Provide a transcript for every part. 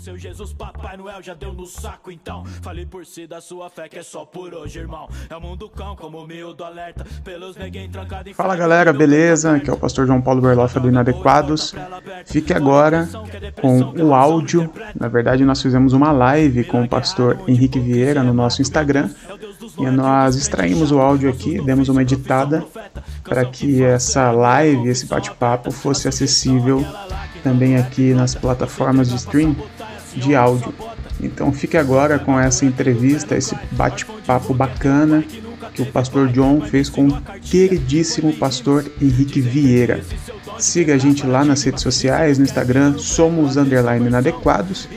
Seu Jesus, Papai Noel já deu no saco, então. Fale por si da sua fé que é só por hoje, irmão. É o mundo cão, como o do alerta. Pelos neguém trancado em Fala galera, beleza? Aqui é o pastor João Paulo Berloffa do Inadequados. Fique agora com o áudio. Na verdade, nós fizemos uma live com o pastor Henrique Vieira no nosso Instagram. E nós extraímos o áudio aqui, demos uma editada para que essa live, esse bate-papo fosse acessível também aqui nas plataformas de stream de áudio. Então fique agora com essa entrevista, esse bate-papo bacana que o pastor John fez com o queridíssimo pastor Henrique Vieira. Siga a gente lá nas redes sociais, no Instagram, somos underline inadequados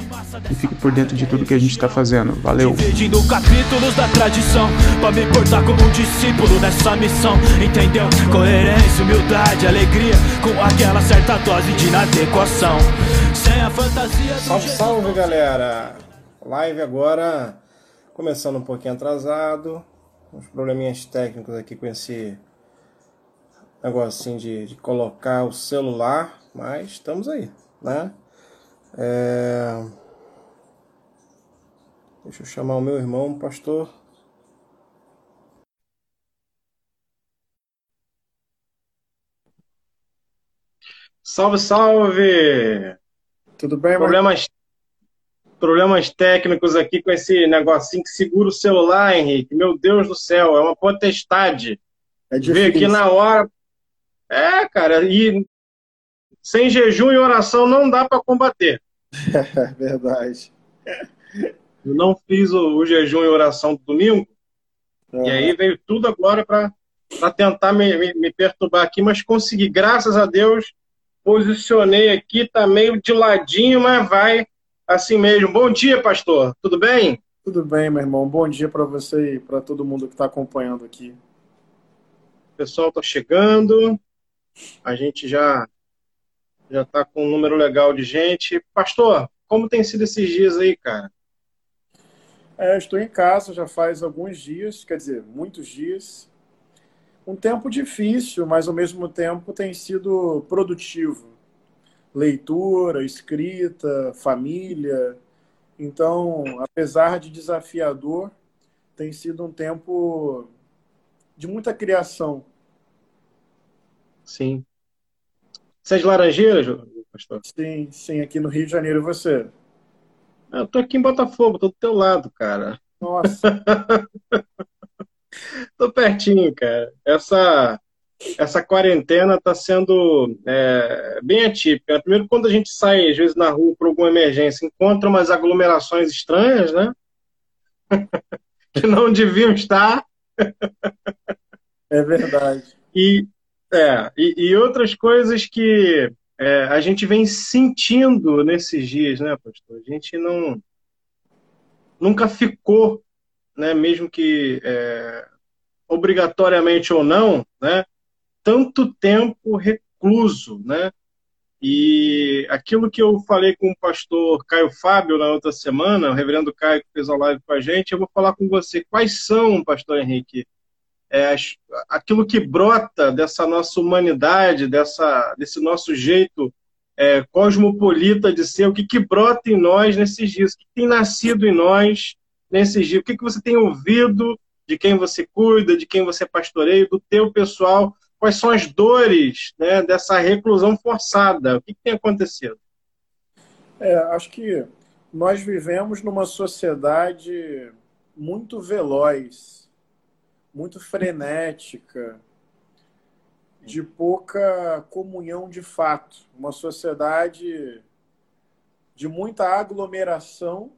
e fique por dentro de tudo que a gente está fazendo. Valeu! Dividindo capítulos da tradição Pra me portar como um discípulo nessa missão Entendeu? Coerência, humildade, alegria Com aquela certa dose de inadequação Sem a fantasia Salve, salve galera! Live agora começando um pouquinho atrasado Uns probleminhas técnicos aqui com esse negocinho de, de colocar o celular, mas estamos aí, né? É... Deixa eu chamar o meu irmão, pastor. Salve, salve! Tudo bem, problemas, problemas técnicos aqui com esse negocinho que segura o celular, Henrique. Meu Deus do céu, é uma potestade. É difícil. Ver aqui na hora, é, cara, e sem jejum e oração não dá para combater. É verdade. Eu não fiz o, o jejum e oração do domingo, e aí veio tudo agora para tentar me, me, me, perturbar aqui, mas consegui, graças a Deus, posicionei aqui, tá meio de ladinho, mas vai assim mesmo. Bom dia, pastor, tudo bem? Tudo bem, meu irmão. Bom dia para você e para todo mundo que está acompanhando aqui. O pessoal está chegando. A gente já já está com um número legal de gente. Pastor, como tem sido esses dias aí, cara? É, estou em casa já faz alguns dias, quer dizer, muitos dias. Um tempo difícil, mas ao mesmo tempo tem sido produtivo. Leitura, escrita, família. Então, apesar de desafiador, tem sido um tempo de muita criação. Sim. Você é de Laranjeiras, pastor? Sim, sim, aqui no Rio de Janeiro. E você? Eu tô aqui em Botafogo, tô do teu lado, cara. Nossa. tô pertinho, cara. Essa, essa quarentena tá sendo é, bem atípica. Primeiro, quando a gente sai, às vezes, na rua por alguma emergência, encontra umas aglomerações estranhas, né? que não deviam estar. é verdade. E, é, e, e outras coisas que é, a gente vem sentindo nesses dias, né, pastor? A gente não nunca ficou, né, mesmo que é, obrigatoriamente ou não, né, tanto tempo recluso, né? E aquilo que eu falei com o pastor Caio Fábio na outra semana, o reverendo Caio que fez a live com a gente, eu vou falar com você. Quais são, pastor Henrique, é, aquilo que brota dessa nossa humanidade, dessa, desse nosso jeito é, cosmopolita de ser, o que, que brota em nós nesses dias, o que tem nascido em nós nesses dias, o que, que você tem ouvido de quem você cuida, de quem você pastoreia, do teu pessoal, quais são as dores né, dessa reclusão forçada, o que, que tem acontecido? É, acho que nós vivemos numa sociedade muito veloz, muito frenética, de pouca comunhão de fato. Uma sociedade de muita aglomeração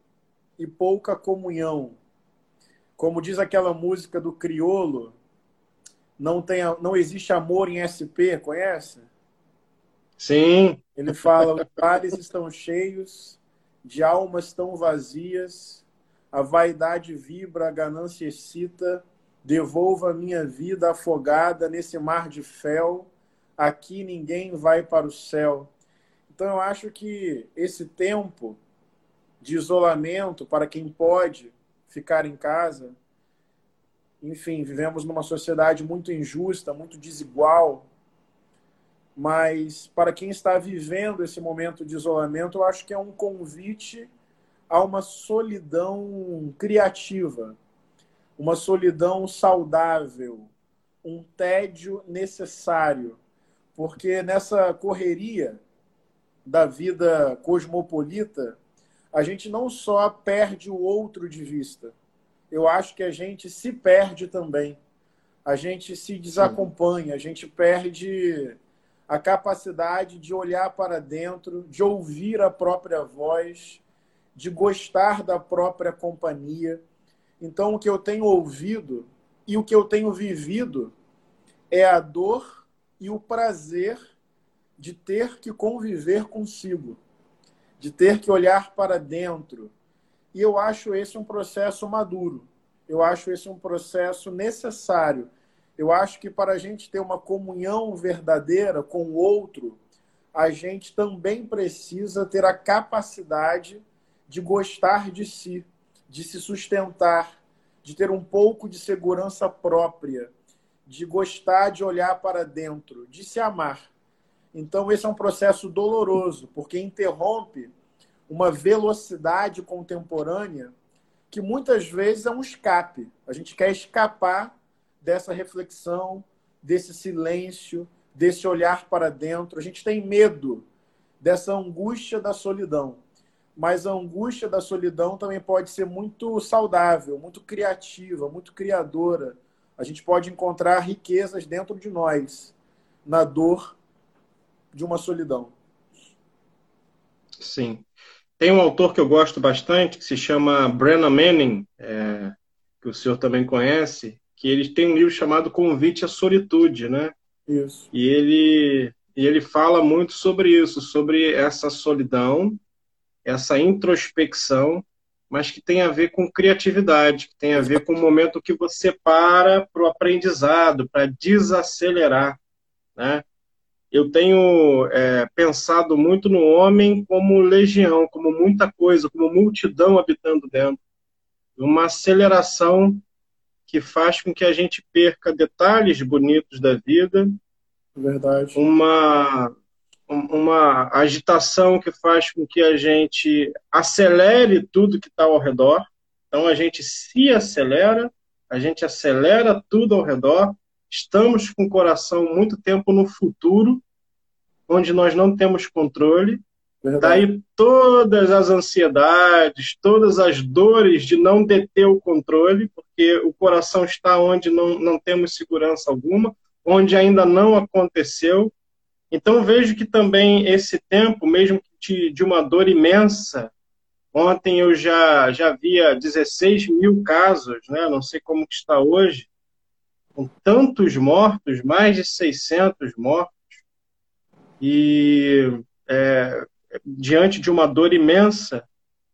e pouca comunhão. Como diz aquela música do Criolo, não, tem, não existe amor em SP, conhece? Sim. Ele fala: os bares estão cheios, de almas tão vazias, a vaidade vibra, a ganância excita, Devolva minha vida afogada nesse mar de fel. Aqui ninguém vai para o céu. Então eu acho que esse tempo de isolamento para quem pode ficar em casa, enfim, vivemos numa sociedade muito injusta, muito desigual. mas para quem está vivendo esse momento de isolamento, eu acho que é um convite a uma solidão criativa, uma solidão saudável, um tédio necessário, porque nessa correria da vida cosmopolita, a gente não só perde o outro de vista, eu acho que a gente se perde também. A gente se desacompanha, a gente perde a capacidade de olhar para dentro, de ouvir a própria voz, de gostar da própria companhia. Então, o que eu tenho ouvido e o que eu tenho vivido é a dor e o prazer de ter que conviver consigo, de ter que olhar para dentro. E eu acho esse um processo maduro. Eu acho esse um processo necessário. Eu acho que para a gente ter uma comunhão verdadeira com o outro, a gente também precisa ter a capacidade de gostar de si, de se sustentar, de ter um pouco de segurança própria, de gostar de olhar para dentro, de se amar. Então, esse é um processo doloroso, porque interrompe uma velocidade contemporânea que muitas vezes é um escape. A gente quer escapar dessa reflexão, desse silêncio, desse olhar para dentro. A gente tem medo dessa angústia da solidão. Mas a angústia da solidão também pode ser muito saudável, muito criativa, muito criadora. A gente pode encontrar riquezas dentro de nós, na dor de uma solidão. Sim. Tem um autor que eu gosto bastante, que se chama Brennan Manning, é, que o senhor também conhece, que ele tem um livro chamado Convite à Solitude, né? Isso. E ele, e ele fala muito sobre isso, sobre essa solidão, essa introspecção, mas que tem a ver com criatividade, que tem a ver com o momento que você para para o aprendizado, para desacelerar, né? eu tenho é, pensado muito no homem como legião, como muita coisa, como multidão habitando dentro. Uma aceleração que faz com que a gente perca detalhes bonitos da vida. Verdade. Uma, uma agitação que faz com que a gente acelere tudo que está ao redor. Então a gente se acelera, a gente acelera tudo ao redor. Estamos com o coração muito tempo no futuro onde nós não temos controle. Verdade. Daí todas as ansiedades, todas as dores de não deter o controle, porque o coração está onde não, não temos segurança alguma, onde ainda não aconteceu. Então vejo que também esse tempo, mesmo de, de uma dor imensa, ontem eu já, já via 16 mil casos, né? não sei como está hoje, com tantos mortos, mais de 600 mortos, e é, diante de uma dor imensa,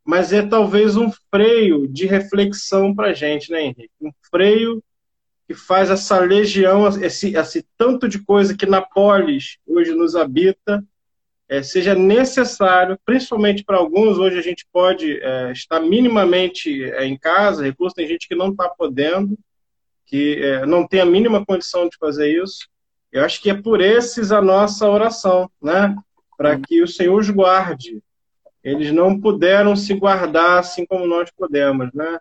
mas é talvez um freio de reflexão para a gente, né, Henrique? Um freio que faz essa legião, esse, esse tanto de coisa que na polis hoje nos habita, é, seja necessário, principalmente para alguns, hoje a gente pode é, estar minimamente é, em casa, recurso, tem gente que não está podendo, que é, não tem a mínima condição de fazer isso, eu acho que é por esses a nossa oração, né? Para que o Senhor os guarde. Eles não puderam se guardar assim como nós podemos, né?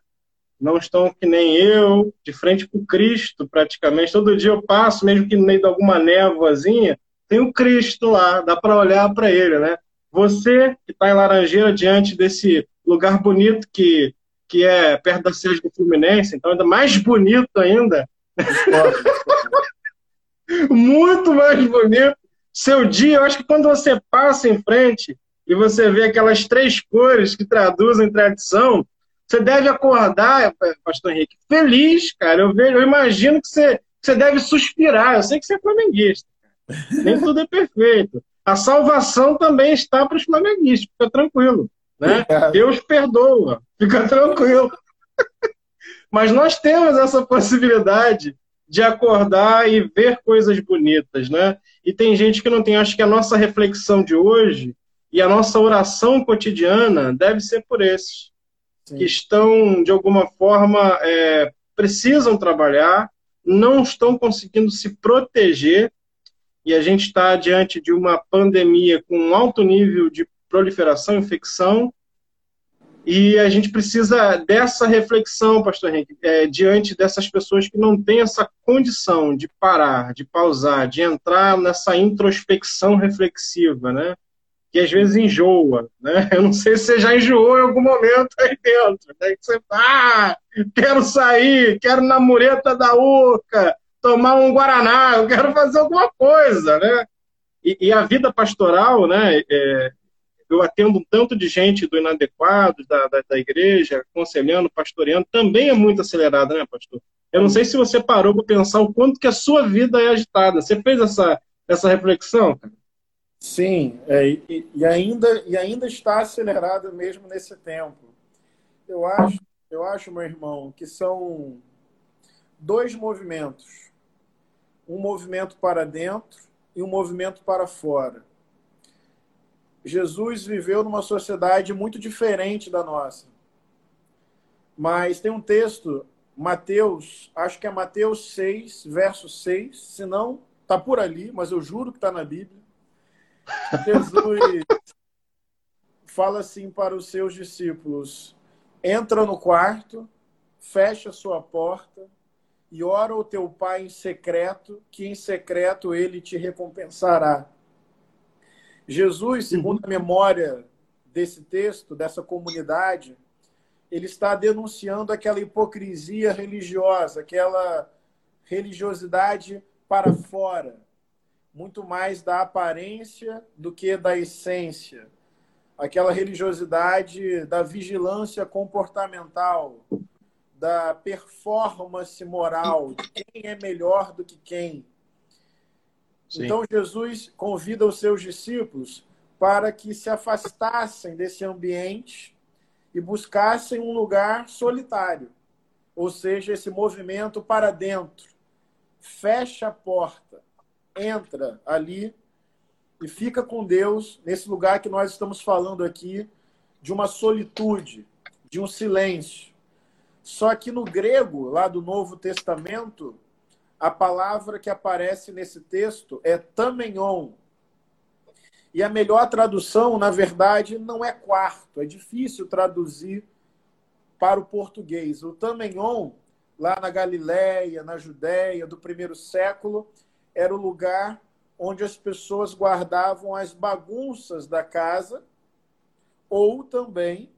Não estão que nem eu, de frente para o Cristo, praticamente. Todo dia eu passo, mesmo que no meio de alguma névoazinha, tem o Cristo lá, dá para olhar para ele, né? Você que está em Laranjeira, diante desse lugar bonito que, que é perto da sede do Fluminense, então ainda mais bonito ainda muito mais bonito. Seu dia, eu acho que quando você passa em frente e você vê aquelas três cores que traduzem tradição, você deve acordar, pastor Henrique, feliz, cara. Eu, vejo, eu imagino que você, você deve suspirar. Eu sei que você é flamenguista. Nem tudo é perfeito. A salvação também está para os flamenguistas, fica tranquilo. Né? Deus perdoa, fica tranquilo. Mas nós temos essa possibilidade de acordar e ver coisas bonitas, né? E tem gente que não tem. Acho que a nossa reflexão de hoje e a nossa oração cotidiana deve ser por esses Que estão, de alguma forma, é, precisam trabalhar, não estão conseguindo se proteger e a gente está diante de uma pandemia com um alto nível de proliferação, infecção, e a gente precisa dessa reflexão, pastor Henrique, é, diante dessas pessoas que não têm essa condição de parar, de pausar, de entrar nessa introspecção reflexiva, né? Que às vezes enjoa, né? Eu não sei se você já enjoou em algum momento aí dentro, né? Que você, ah, quero sair, quero na mureta da Urca, tomar um Guaraná, eu quero fazer alguma coisa, né? E, e a vida pastoral, né? É, eu atendo um tanto de gente do inadequado, da, da, da, igreja, aconselhando, pastoreando, também é muito acelerada, né, pastor? Eu não sei se você parou para pensar o quanto que a sua vida é agitada. Você fez essa, essa reflexão? Sim, é, e, e, ainda, e ainda está acelerada mesmo nesse tempo. Eu acho, eu acho, meu irmão, que são dois movimentos. Um movimento para dentro e um movimento para fora. Jesus viveu numa sociedade muito diferente da nossa. Mas tem um texto, Mateus, acho que é Mateus 6, verso 6, se não, está por ali, mas eu juro que está na Bíblia. Jesus. Fala assim para os seus discípulos: entra no quarto, fecha sua porta e ora ao teu pai em secreto, que em secreto ele te recompensará. Jesus, segundo a memória desse texto, dessa comunidade, ele está denunciando aquela hipocrisia religiosa, aquela religiosidade para fora, muito mais da aparência do que da essência, aquela religiosidade da vigilância comportamental, da performance moral, de quem é melhor do que quem. Sim. Então, Jesus convida os seus discípulos para que se afastassem desse ambiente e buscassem um lugar solitário, ou seja, esse movimento para dentro. Fecha a porta, entra ali e fica com Deus nesse lugar que nós estamos falando aqui, de uma solitude, de um silêncio. Só que no grego, lá do Novo Testamento, a palavra que aparece nesse texto é tamenon. E a melhor tradução, na verdade, não é quarto. É difícil traduzir para o português. O tamenon, lá na Galiléia, na Judéia, do primeiro século, era o lugar onde as pessoas guardavam as bagunças da casa, ou também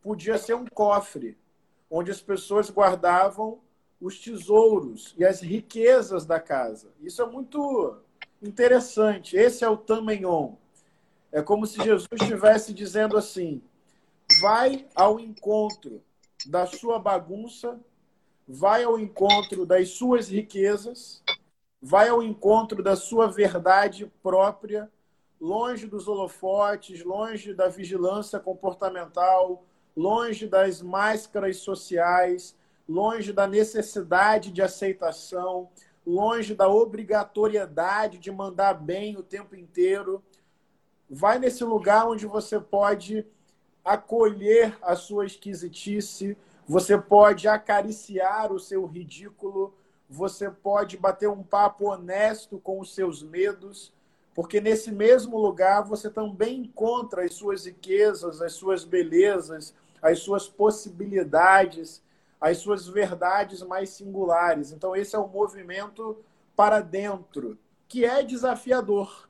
podia ser um cofre, onde as pessoas guardavam os tesouros e as riquezas da casa. Isso é muito interessante. Esse é o Tamenhon. É como se Jesus estivesse dizendo assim: vai ao encontro da sua bagunça, vai ao encontro das suas riquezas, vai ao encontro da sua verdade própria, longe dos holofotes, longe da vigilância comportamental, longe das máscaras sociais, longe da necessidade de aceitação, longe da obrigatoriedade de mandar bem o tempo inteiro. Vai nesse lugar onde você pode acolher a sua esquisitice, você pode acariciar o seu ridículo, você pode bater um papo honesto com os seus medos, porque nesse mesmo lugar você também encontra as suas riquezas, as suas belezas, as suas possibilidades, as suas verdades mais singulares. Então, esse é o movimento para dentro, que é desafiador,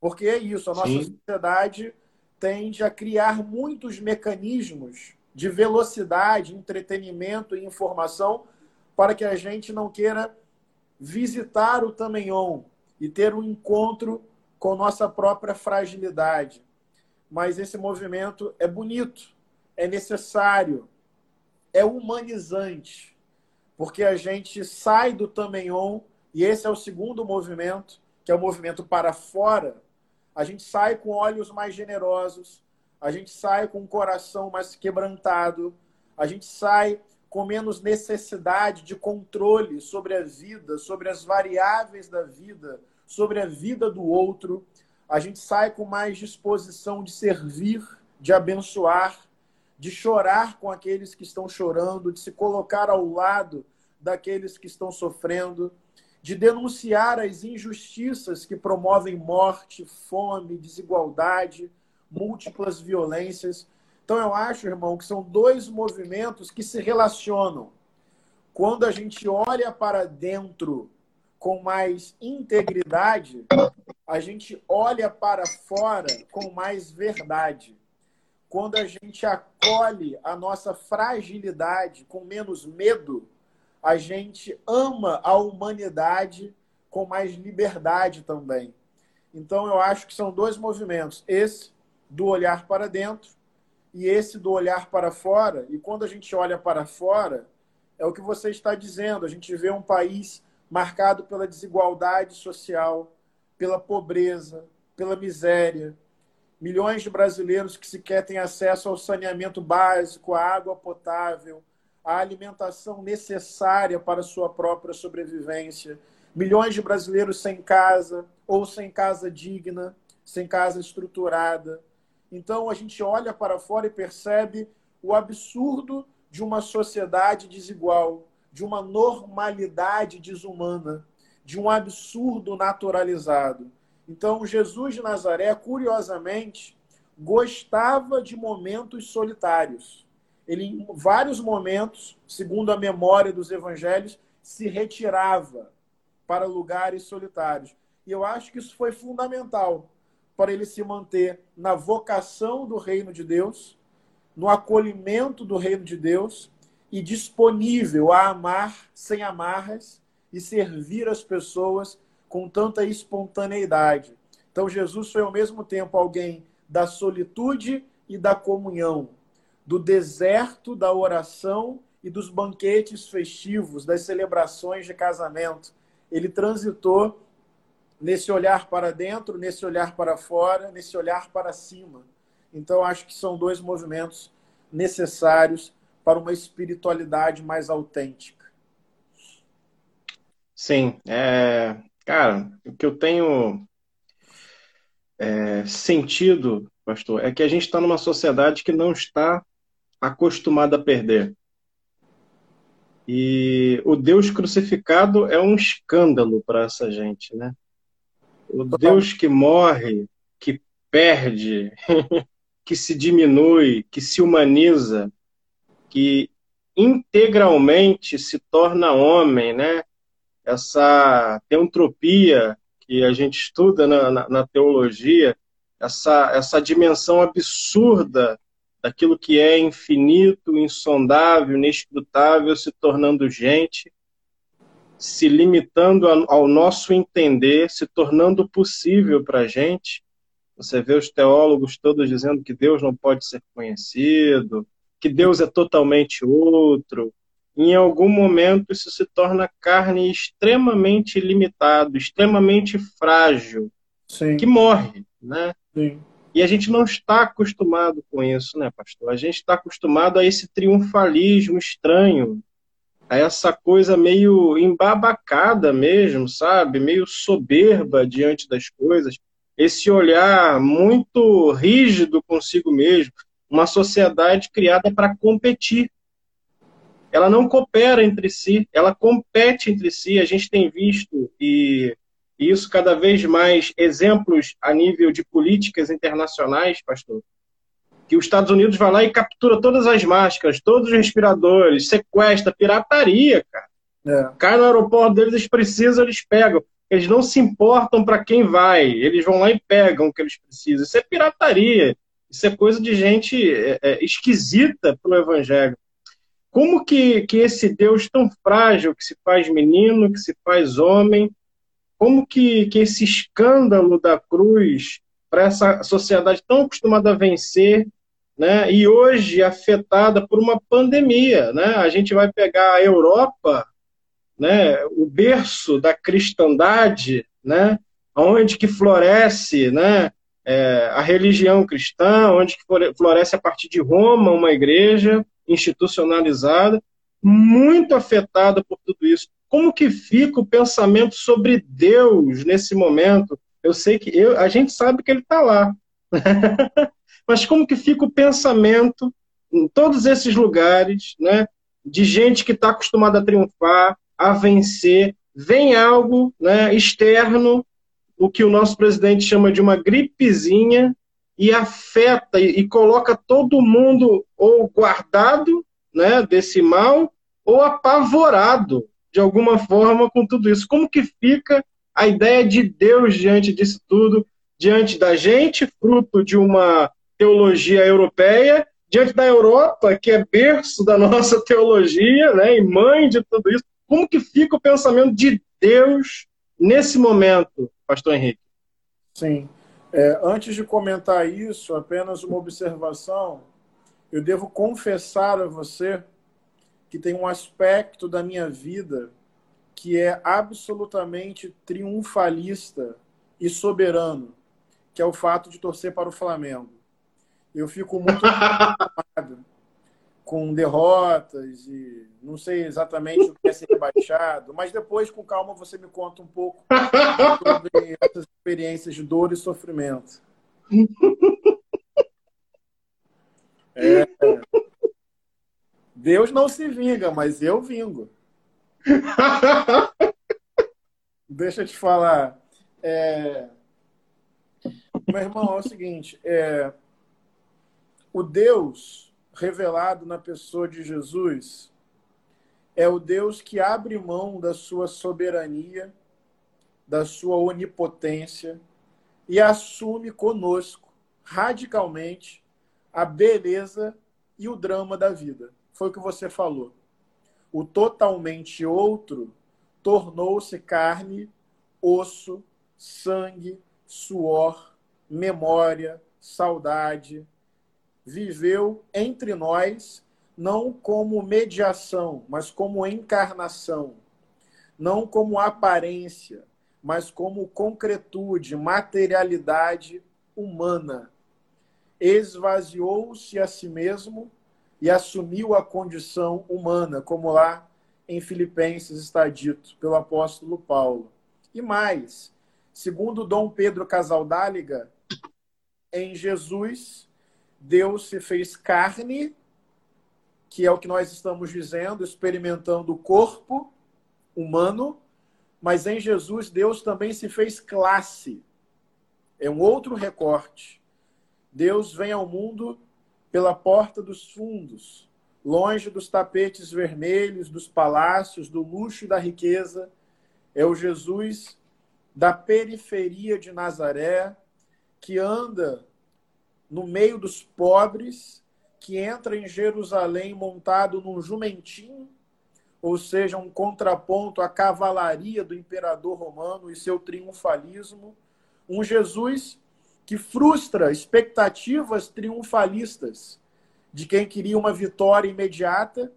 porque é isso, a nossa Sim. sociedade tende a criar muitos mecanismos de velocidade, entretenimento e informação para que a gente não queira visitar o Tamenhon e ter um encontro com nossa própria fragilidade. Mas esse movimento é bonito, é necessário, é humanizante, porque a gente sai do Tamenhon, e esse é o segundo movimento, que é o movimento para fora. A gente sai com olhos mais generosos, a gente sai com um coração mais quebrantado, a gente sai com menos necessidade de controle sobre a vida, sobre as variáveis da vida, sobre a vida do outro. A gente sai com mais disposição de servir, de abençoar, de chorar com aqueles que estão chorando, de se colocar ao lado daqueles que estão sofrendo. de denunciar as injustiças que promovem morte, fome, desigualdade, múltiplas violências. Então, eu acho, irmão, que são dois movimentos que se relacionam. Quando a gente olha para dentro com mais integridade, a gente olha para fora com mais verdade. Quando a gente acolhe a nossa fragilidade com menos medo, a gente ama a humanidade com mais liberdade também. Então, eu acho que são dois movimentos: esse do olhar para dentro e esse do olhar para fora. E quando a gente olha para fora, é o que você está dizendo: a gente vê um país marcado pela desigualdade social, pela pobreza, pela miséria. Milhões de brasileiros que sequer têm acesso ao saneamento básico, à água potável, à alimentação necessária para sua própria sobrevivência. Milhões de brasileiros sem casa ou sem casa digna, sem casa estruturada. Então a gente olha para fora e percebe o absurdo de uma sociedade desigual, de uma normalidade desumana, de um absurdo naturalizado. Então, Jesus de Nazaré, curiosamente, gostava de momentos solitários. Ele, em vários momentos, segundo a memória dos evangelhos, se retirava para lugares solitários. E eu acho que isso foi fundamental para ele se manter na vocação do reino de Deus, no acolhimento do reino de Deus e disponível a amar sem amarras e servir as pessoas com tanta espontaneidade. Então, Jesus foi ao mesmo tempo alguém da solitude e da comunhão, do deserto da oração e dos banquetes festivos, das celebrações de casamento. Ele transitou nesse olhar para dentro, nesse olhar para fora, nesse olhar para cima. Então, acho que são dois movimentos necessários para uma espiritualidade mais autêntica. Sim, é, cara, o que eu tenho é, sentido, pastor, é que a gente está numa sociedade que não está acostumada a perder. E o Deus crucificado é um escândalo para essa gente, né? O Deus que morre, que perde, que se diminui, que se humaniza, que integralmente se torna homem, né? Essa teantropia que a gente estuda na, na, na teologia, essa, essa dimensão absurda daquilo que é infinito, insondável, inescrutável, se tornando gente, se limitando ao nosso entender, se tornando possível para a gente. Você vê os teólogos todos dizendo que Deus não pode ser conhecido, que Deus é totalmente outro. Em algum momento isso se torna carne extremamente limitado, extremamente frágil, Sim. que morre, né? Sim. E a gente não está acostumado com isso, né, pastor? A gente está acostumado a esse triunfalismo estranho, a essa coisa meio embabacada mesmo, sabe? Meio soberba diante das coisas. Esse olhar muito rígido consigo mesmo uma sociedade criada para competir. Ela não coopera entre si, ela compete entre si. A gente tem visto, e, isso cada vez mais, exemplos a nível de políticas internacionais, pastor, que os Estados Unidos vai lá e captura todas as máscaras, todos os respiradores, sequestra, pirataria, cara. É. Cai no aeroporto deles, eles precisam, eles pegam. Eles não se importam para quem vai, eles vão lá e pegam o que eles precisam. Isso é pirataria. Isso é coisa de gente é, é, esquisita para o Evangelho. Como que, que esse Deus tão frágil, que se faz menino, que se faz homem, como que, que esse escândalo da cruz para essa sociedade tão acostumada a vencer, né, e hoje afetada por uma pandemia, né? A gente vai pegar a Europa, né, o berço da cristandade, né, onde que floresce, né, é, a religião cristã, onde floresce a partir de Roma uma igreja institucionalizada, muito afetada por tudo isso. Como que fica o pensamento sobre Deus nesse momento? Eu sei que eu, a gente sabe que ele está lá, mas como que fica o pensamento em todos esses lugares, né, de gente que está acostumada a triunfar, a vencer, vem algo né, externo, o que o nosso presidente chama de uma gripezinha, e afeta e, e coloca todo mundo ou guardado né, desse mal ou apavorado de alguma forma com tudo isso. Como que fica a ideia de Deus diante disso tudo, diante da gente, fruto de uma teologia europeia, diante da Europa, que é berço da nossa teologia, né, e mãe de tudo isso. Como que fica o pensamento de Deus nesse momento, pastor Henrique? Sim. É, antes de comentar isso, apenas uma observação. Eu devo confessar a você que tem um aspecto da minha vida que é absolutamente triunfalista e soberano, que é o fato de torcer para o Flamengo. Eu fico muito com derrotas e não sei exatamente o que é ser rebaixado, mas depois, com calma, você me conta um pouco sobre essas experiências de dor e sofrimento. É... Deus não se vinga, mas eu vingo. Deixa eu te falar. É... Meu irmão, é o seguinte: é... o Deus revelado na pessoa de Jesus é o Deus que abre mão da sua soberania, da sua onipotência e assume conosco radicalmente a beleza e o drama da vida. Foi o que você falou. O totalmente outro tornou-se carne, osso, sangue, suor, memória, saudade, viveu entre nós, não como mediação, mas como encarnação, não como aparência, mas como concretude, materialidade humana. Esvaziou-se a si mesmo e assumiu a condição humana, como lá em Filipenses está dito pelo apóstolo Paulo. E mais, segundo Dom Pedro Casaldáliga, em Jesus Deus se fez carne, que é o que nós estamos dizendo, experimentando o corpo humano, mas em Jesus Deus também se fez classe. É um outro recorte. Deus vem ao mundo pela porta dos fundos, longe dos tapetes vermelhos, dos palácios, do luxo e da riqueza. É o Jesus da periferia de Nazaré, que anda no meio dos pobres, que entra em Jerusalém montado num jumentinho, ou seja, um contraponto à cavalaria do imperador romano e seu triunfalismo. Um Jesus que frustra expectativas triunfalistas de quem queria uma vitória imediata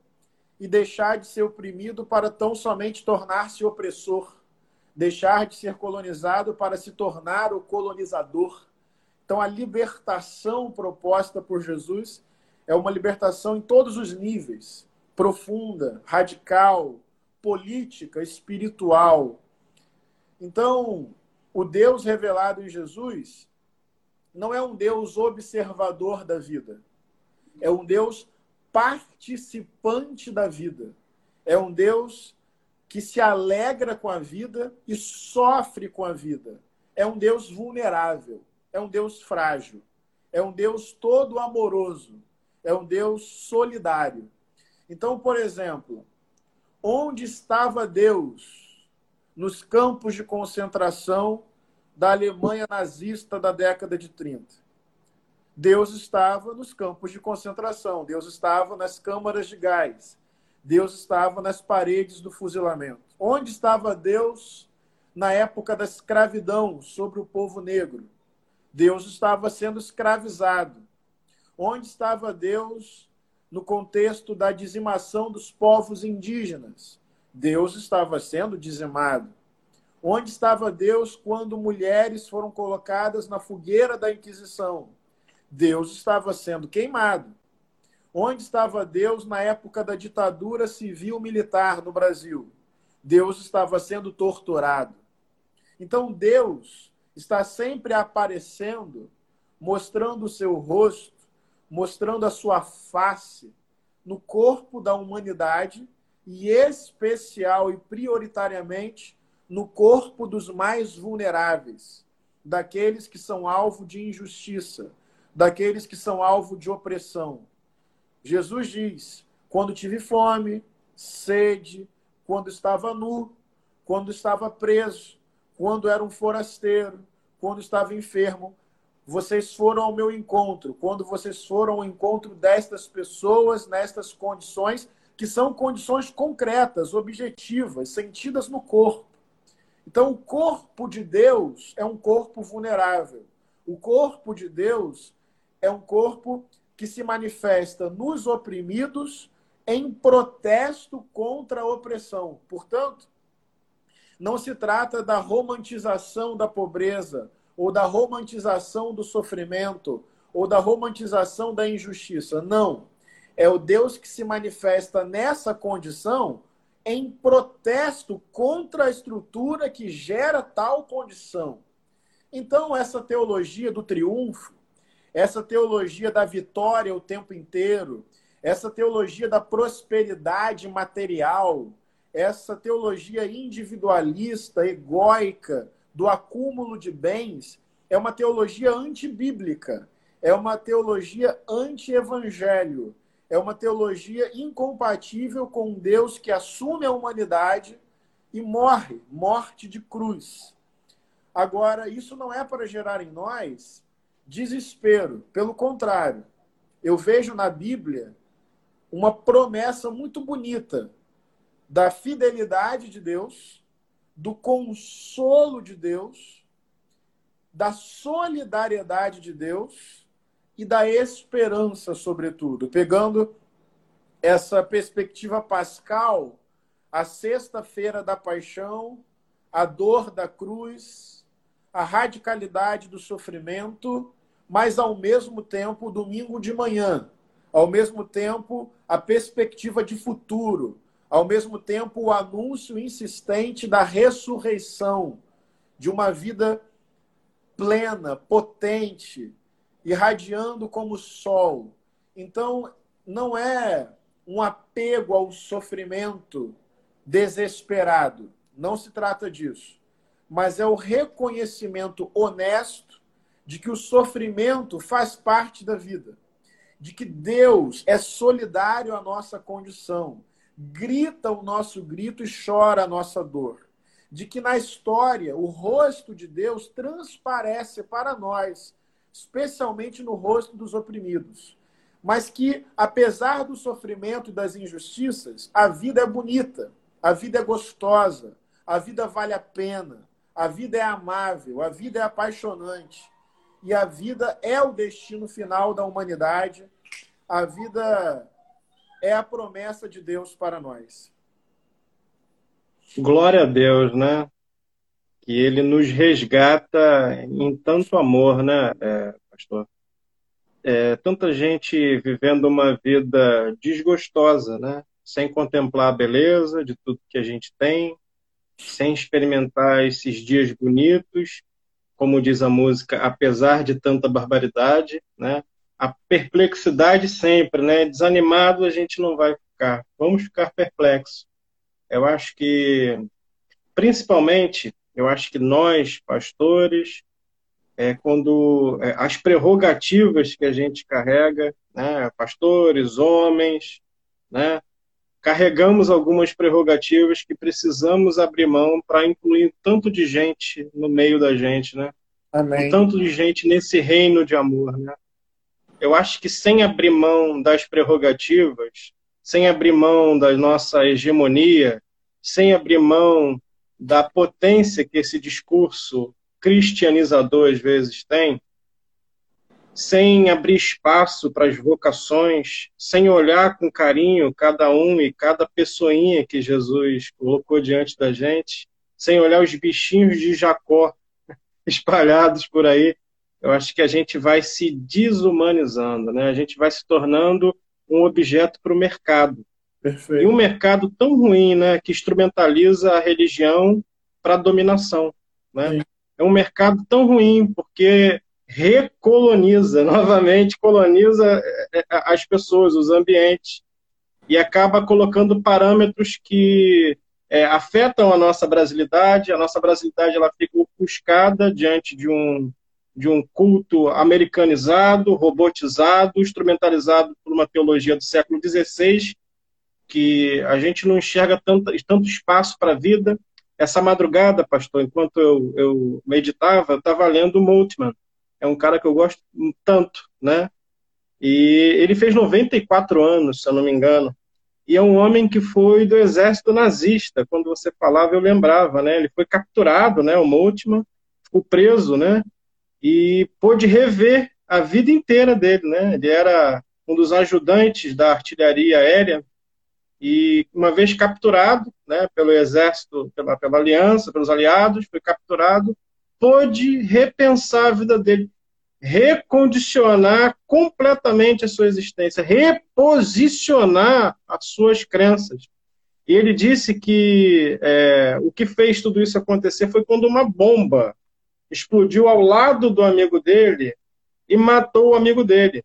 e deixar de ser oprimido para tão somente tornar-se opressor, deixar de ser colonizado para se tornar o colonizador então, a libertação proposta por Jesus é uma libertação em todos os níveis profunda, radical, política, espiritual. Então, o Deus revelado em Jesus não é um Deus observador da vida, é um Deus participante da vida. É um Deus que se alegra com a vida e sofre com a vida. É um Deus vulnerável é um Deus frágil, é um Deus todo amoroso, é um Deus solidário. Então, por exemplo, onde estava Deus nos campos de concentração da Alemanha nazista da década de 30? Deus estava nos campos de concentração, Deus estava nas câmaras de gás, Deus estava nas paredes do fuzilamento. Onde estava Deus na época da escravidão sobre o povo negro? Deus estava sendo escravizado. Onde estava Deus no contexto da dizimação dos povos indígenas? Deus estava sendo dizimado. Onde estava Deus quando mulheres foram colocadas na fogueira da Inquisição? Deus estava sendo queimado. Onde estava Deus na época da ditadura civil-militar no Brasil? Deus estava sendo torturado. Então, Deus está sempre aparecendo, mostrando o seu rosto, mostrando a sua face no corpo da humanidade e especial e prioritariamente no corpo dos mais vulneráveis, daqueles que são alvo de injustiça, daqueles que são alvo de opressão. Jesus diz: quando tive fome, sede, quando estava nu, quando estava preso, quando era um forasteiro, quando estava enfermo, vocês foram ao meu encontro, quando vocês foram ao encontro destas pessoas, nestas condições, que são condições concretas, objetivas, sentidas no corpo. Então, o corpo de Deus é um corpo vulnerável. O corpo de Deus é um corpo que se manifesta nos oprimidos em protesto contra a opressão. Portanto, não se trata da romantização da pobreza, ou da romantização do sofrimento, ou da romantização da injustiça. Não. É o Deus que se manifesta nessa condição em protesto contra a estrutura que gera tal condição. Então, essa teologia do triunfo, essa teologia da vitória o tempo inteiro, essa teologia da prosperidade material, essa teologia individualista, egóica, do acúmulo de bens, é uma teologia antibíblica, é uma teologia anti-evangelho, é uma teologia incompatível com Deus que assume a humanidade e morre, morte de cruz. Agora, isso não é para gerar em nós desespero. Pelo contrário, eu vejo na Bíblia uma promessa muito bonita da fidelidade de Deus, do consolo de Deus, da solidariedade de Deus e da esperança, sobretudo. Pegando essa perspectiva pascal, a sexta-feira da paixão, a dor da cruz, a radicalidade do sofrimento, mas ao mesmo tempo domingo de manhã, ao mesmo tempo a perspectiva de futuro, ao mesmo tempo o anúncio insistente da ressurreição, de uma vida plena, potente, irradiando como o sol. Então, não é um apego ao sofrimento desesperado. Não se trata disso mas é o reconhecimento honesto de que o sofrimento faz parte da vida, de que Deus é solidário à nossa condição, grita o nosso grito e chora a nossa dor, de que na história o rosto de Deus transparece para nós, especialmente no rosto dos oprimidos. Mas que, apesar do sofrimento e das injustiças, a vida é bonita, a vida é gostosa, a vida vale a pena, a vida é amável, a vida é apaixonante. E a vida é o destino final da humanidade. A vida é a promessa de Deus para nós. Glória a Deus, né? Que ele nos resgata em tanto amor, né, é, pastor? É, tanta gente vivendo uma vida desgostosa, né? Sem contemplar a beleza de tudo que a gente tem, sem experimentar esses dias bonitos, como diz a música, apesar de tanta barbaridade, né? A perplexidade sempre, né? Desanimado a gente não vai ficar, vamos ficar perplexos. Eu acho que, principalmente, eu acho que nós, pastores, é, quando é, as prerrogativas que a gente carrega, né, pastores, homens, né, carregamos algumas prerrogativas que precisamos abrir mão para incluir tanto de gente no meio da gente, né? Amém. tanto de gente nesse reino de amor, né? Eu acho que sem abrir mão das prerrogativas, sem abrir mão da nossa hegemonia, sem abrir mão da potência que esse discurso cristianizador às vezes tem, sem abrir espaço para as vocações, sem olhar com carinho cada um e cada pessoinha que Jesus colocou diante da gente, sem olhar os bichinhos de Jacó espalhados por aí, eu acho que a gente vai se desumanizando, né? A gente vai se tornando um objeto para o mercado. Perfeito. E um mercado tão ruim, né, que instrumentaliza a religião para dominação, né? Sim. É um mercado tão ruim porque recoloniza, novamente coloniza é, é, as pessoas, os ambientes. e acaba colocando parâmetros que é, afetam a nossa brasilidade. A nossa brasilidade ela fica ofuscada diante de um, de um culto americanizado, robotizado, instrumentalizado por uma teologia do século XVI, que a gente não enxerga tanto, tanto espaço para a vida. Essa madrugada, pastor, enquanto eu, eu meditava, eu estava lendo Moltmann. É um cara que eu gosto tanto, né? E ele fez 94 anos, se eu não me engano. E é um homem que foi do exército nazista. Quando você falava, eu lembrava, né? Ele foi capturado, né? O Moltmann ficou preso, né? E pôde rever a vida inteira dele, né? Ele era um dos ajudantes da artilharia aérea e uma vez capturado, né? Pelo exército, pela, pela aliança, pelos aliados, foi capturado, pôde repensar a vida dele recondicionar completamente a sua existência, reposicionar as suas crenças. E ele disse que é, o que fez tudo isso acontecer foi quando uma bomba explodiu ao lado do amigo dele e matou o amigo dele.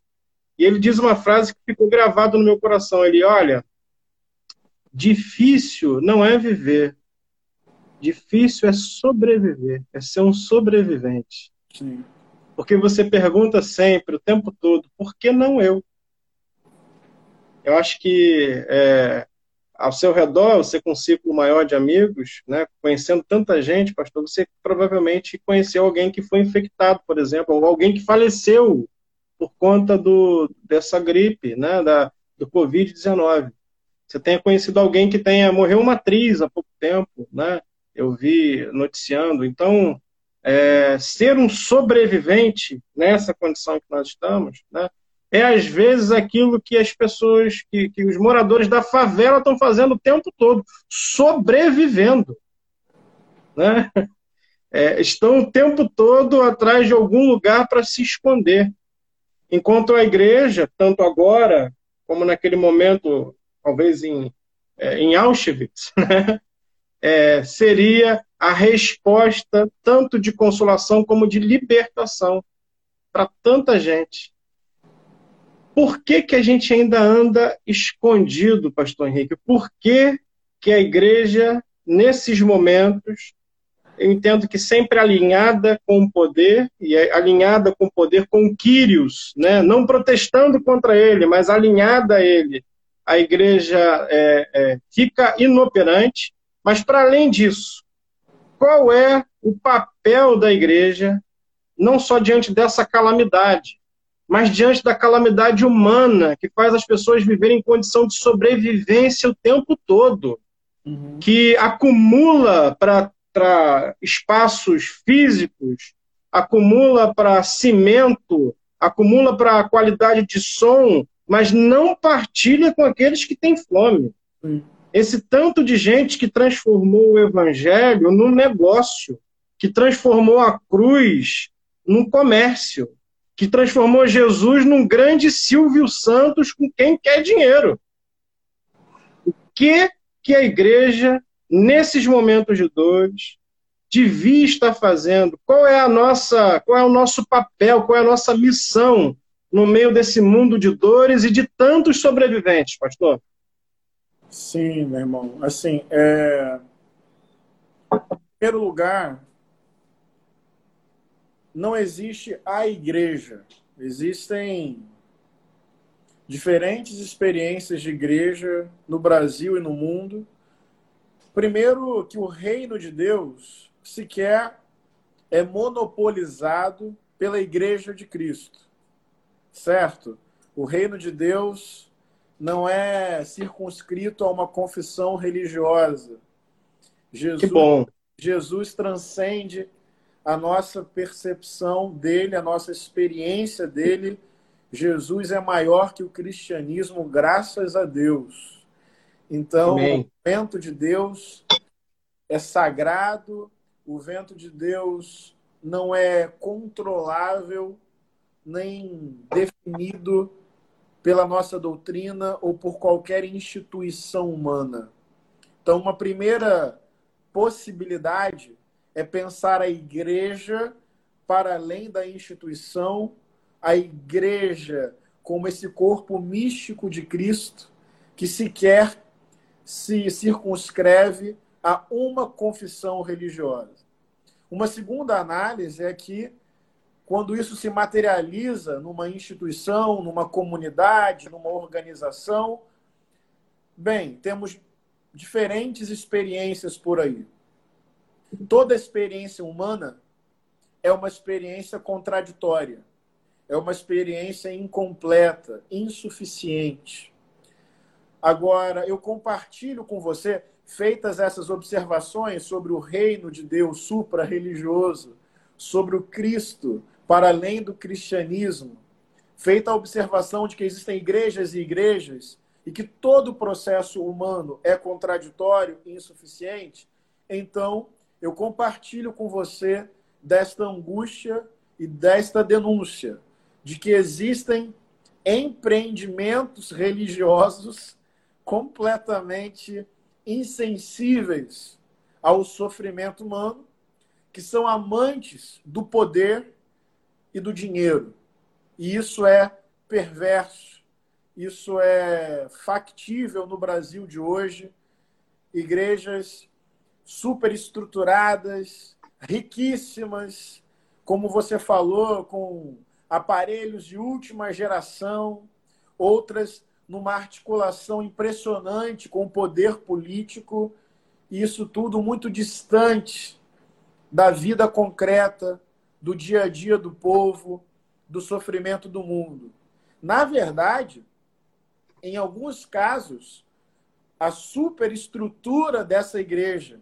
E ele diz uma frase que ficou gravada no meu coração. Ele, olha, difícil não é viver, difícil é sobreviver, é ser um sobrevivente. Sim. Porque você pergunta sempre, o tempo todo, por que não eu? Eu acho que é, ao seu redor, você com um ciclo maior de amigos, né, conhecendo tanta gente, pastor, você provavelmente conheceu alguém que foi infectado, por exemplo, ou alguém que faleceu por conta do, dessa gripe, né, da, do Covid-19. Você tenha conhecido alguém que tenha morreu uma atriz há pouco tempo, né? Eu vi noticiando. Então, é, ser um sobrevivente nessa condição que nós estamos, né, é às vezes aquilo que as pessoas, que, que os moradores da favela estão fazendo o tempo todo, sobrevivendo. Né? É, estão o tempo todo atrás de algum lugar para se esconder. Enquanto a igreja, tanto agora como naquele momento, talvez em, é, em Auschwitz, né? é, seria a resposta tanto de consolação como de libertação para tanta gente. Por que, que a gente ainda anda escondido, pastor Henrique? Por que, que a igreja, nesses momentos, eu entendo que sempre alinhada com o poder, e é alinhada com o poder com Quírios, né? não protestando contra ele, mas alinhada a ele, a igreja é, é, fica inoperante, mas para além disso, qual é o papel da igreja, não só diante dessa calamidade, mas diante da calamidade humana que faz as pessoas viverem em condição de sobrevivência o tempo todo, uhum. que acumula para espaços físicos, acumula para cimento, acumula para qualidade de som, mas não partilha com aqueles que têm fome. Uhum esse tanto de gente que transformou o evangelho num negócio, que transformou a cruz num comércio, que transformou Jesus num grande Silvio Santos com quem quer dinheiro. O que que a igreja nesses momentos de dores devia estar fazendo? Qual é a nossa, qual é o nosso papel, qual é a nossa missão no meio desse mundo de dores e de tantos sobreviventes, pastor? Sim, meu irmão. Assim, é... em primeiro lugar, não existe a igreja. Existem diferentes experiências de igreja no Brasil e no mundo. Primeiro, que o reino de Deus sequer é monopolizado pela igreja de Cristo. Certo? O reino de Deus não é circunscrito a uma confissão religiosa. Jesus. Jesus transcende a nossa percepção dele, a nossa experiência dele. Jesus é maior que o cristianismo, graças a Deus. Então, Amém. o vento de Deus é sagrado, o vento de Deus não é controlável nem definido pela nossa doutrina ou por qualquer instituição humana. Então, uma primeira possibilidade é pensar a igreja para além da instituição, a igreja como esse corpo místico de Cristo, que sequer se circunscreve a uma confissão religiosa. Uma segunda análise é que, quando isso se materializa numa instituição, numa comunidade, numa organização, bem, temos diferentes experiências por aí. Toda experiência humana é uma experiência contraditória, é uma experiência incompleta, insuficiente. Agora, eu compartilho com você, feitas essas observações sobre o reino de Deus supra-religioso, sobre o Cristo para além do cristianismo, feita a observação de que existem igrejas e igrejas e que todo o processo humano é contraditório e insuficiente, então eu compartilho com você desta angústia e desta denúncia de que existem empreendimentos religiosos completamente insensíveis ao sofrimento humano, que são amantes do poder e do dinheiro. E isso é perverso, isso é factível no Brasil de hoje. Igrejas superestruturadas, riquíssimas, como você falou, com aparelhos de última geração, outras numa articulação impressionante com o poder político, e isso tudo muito distante da vida concreta, do dia a dia do povo, do sofrimento do mundo. Na verdade, em alguns casos, a superestrutura dessa igreja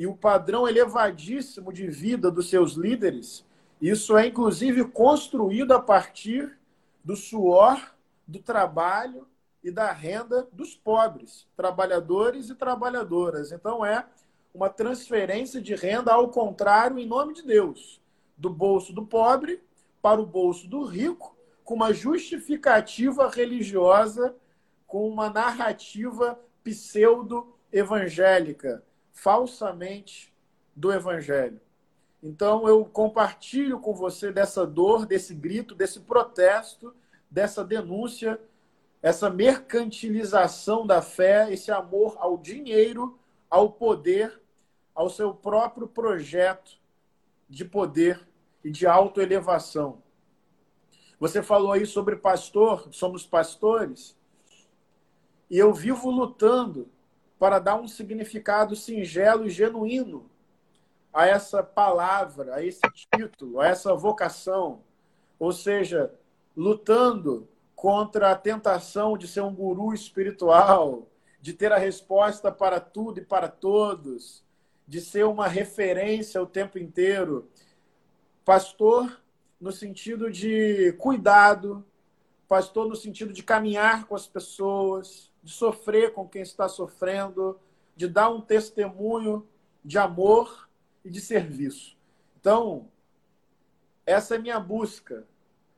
e o padrão elevadíssimo de vida dos seus líderes, isso é inclusive construído a partir do suor, do trabalho e da renda dos pobres, trabalhadores e trabalhadoras. Então é uma transferência de renda ao contrário em nome de Deus, do bolso do pobre para o bolso do rico, com uma justificativa religiosa, com uma narrativa pseudo-evangélica, falsamente do Evangelho. Então, eu compartilho com você dessa dor, desse grito, desse protesto, dessa denúncia, essa mercantilização da fé, esse amor ao dinheiro, ao poder, ao seu próprio projeto de poder e de autoelevação. Você falou aí sobre pastor, somos pastores, e eu vivo lutando para dar um significado singelo e genuíno a essa palavra, a esse título, a essa vocação. Ou seja, lutando contra a tentação de ser um guru espiritual, de ter a resposta para tudo e para todos, de ser uma referência o tempo inteiro. Pastor, no sentido de cuidado, pastor, no sentido de caminhar com as pessoas, de sofrer com quem está sofrendo, de dar um testemunho de amor e de serviço. Então, essa é minha busca,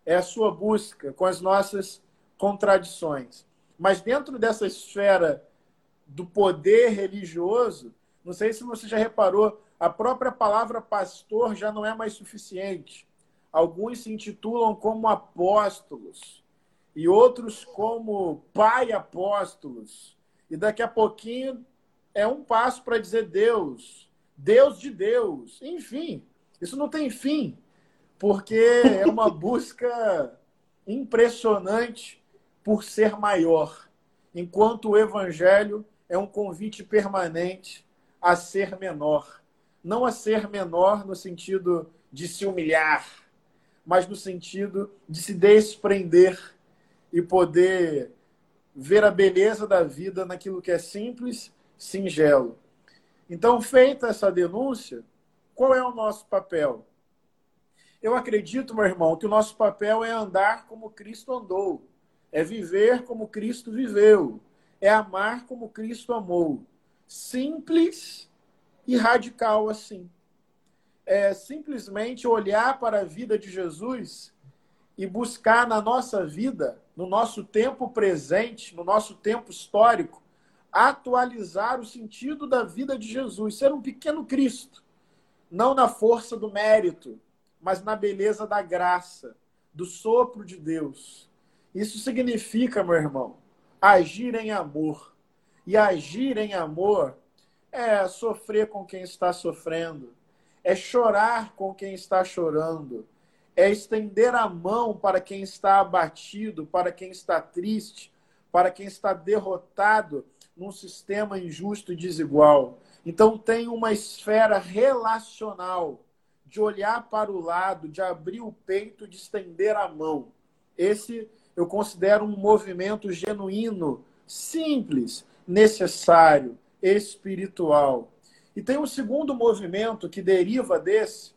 é a sua busca com as nossas contradições. Mas dentro dessa esfera do poder religioso, não sei se você já reparou, a própria palavra pastor já não é mais suficiente. Alguns se intitulam como apóstolos e outros como pai apóstolos. E daqui a pouquinho é um passo para dizer Deus, Deus de Deus. Enfim, isso não tem fim, porque é uma busca impressionante por ser maior, enquanto o evangelho é um convite permanente a ser menor. Não a ser menor no sentido de se humilhar, mas no sentido de se desprender e poder ver a beleza da vida naquilo que é simples, singelo. Então, feita essa denúncia, qual é o nosso papel? Eu acredito, meu irmão, que o nosso papel é andar como Cristo andou, é viver como Cristo viveu, é amar como Cristo amou. Simples e radical assim. É simplesmente olhar para a vida de Jesus e buscar na nossa vida no nosso tempo presente, no nosso tempo histórico, atualizar o sentido da vida de Jesus, ser um pequeno Cristo, não na força do mérito, mas na beleza da graça, do sopro de Deus. Isso significa, meu irmão, agir em amor. E agir em amor é sofrer com quem está sofrendo, é chorar com quem está chorando, é estender a mão para quem está abatido, para quem está triste, para quem está derrotado num sistema injusto e desigual. Então, tem uma esfera relacional de olhar para o lado, de abrir o peito, de estender a mão. Esse eu considero um movimento genuíno, simples, necessário, espiritual. E tem um segundo movimento que deriva desse,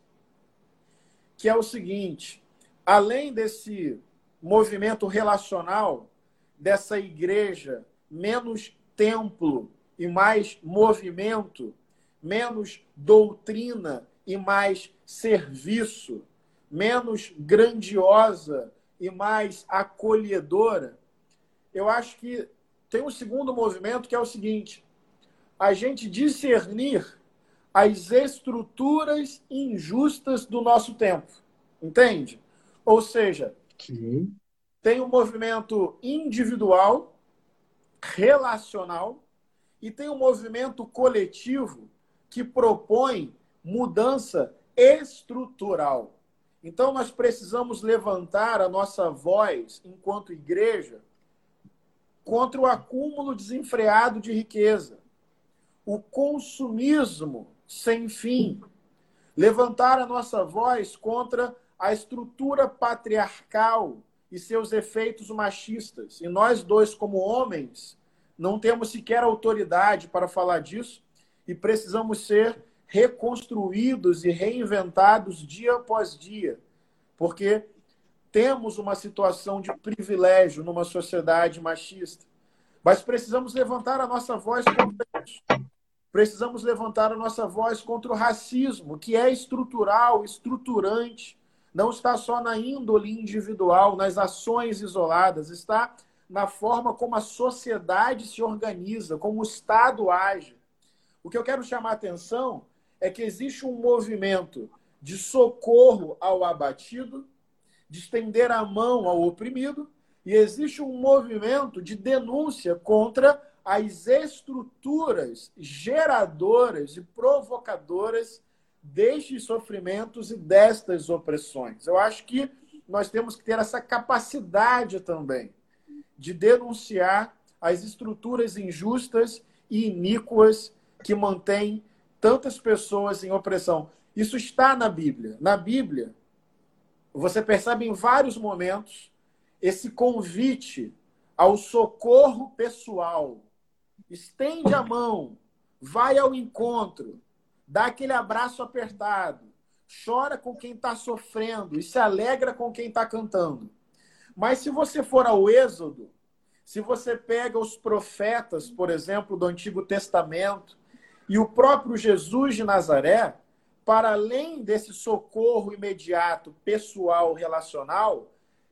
que é o seguinte: além desse movimento relacional, dessa igreja menos templo e mais movimento, menos doutrina e mais serviço, menos grandiosa e mais acolhedora, eu acho que tem um segundo movimento que é o seguinte: a gente discernir as estruturas injustas do nosso tempo. Entende? Ou seja, Sim. tem um movimento individual, relacional, e tem um movimento coletivo que propõe mudança estrutural. Então, nós precisamos levantar a nossa voz, enquanto igreja, contra o acúmulo desenfreado de riqueza, o consumismo sem fim, levantar a nossa voz contra a estrutura patriarcal e seus efeitos machistas. E nós dois, como homens, não temos sequer autoridade para falar disso e precisamos ser reconstruídos e reinventados dia após dia, porque temos uma situação de privilégio numa sociedade machista. Mas precisamos levantar a nossa voz contra isso. Precisamos levantar a nossa voz contra o racismo, que é estrutural, estruturante, não está só na índole individual, nas ações isoladas, está na forma como a sociedade se organiza, como o Estado age. O que eu quero chamar a atenção é que existe um movimento de socorro ao abatido, de estender a mão ao oprimido, e existe um movimento de denúncia contra as estruturas geradoras e provocadoras destes sofrimentos e destas opressões. Eu acho que nós temos que ter essa capacidade também de denunciar as estruturas injustas e iníquas que mantêm tantas pessoas em opressão. Isso está na Bíblia. Na Bíblia, você percebe em vários momentos esse convite ao socorro pessoal. Estende a mão, vai ao encontro, dá aquele abraço apertado, chora com quem está sofrendo e se alegra com quem está cantando. Mas se você for ao Êxodo, se você pega os profetas, por exemplo, do Antigo Testamento, e o próprio Jesus de Nazaré, para além desse socorro imediato, pessoal, relacional,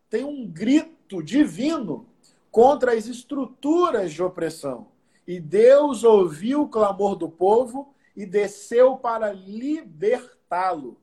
tem um grito divino contra as estruturas de opressão. E Deus ouviu o clamor do povo e desceu para libertá-lo.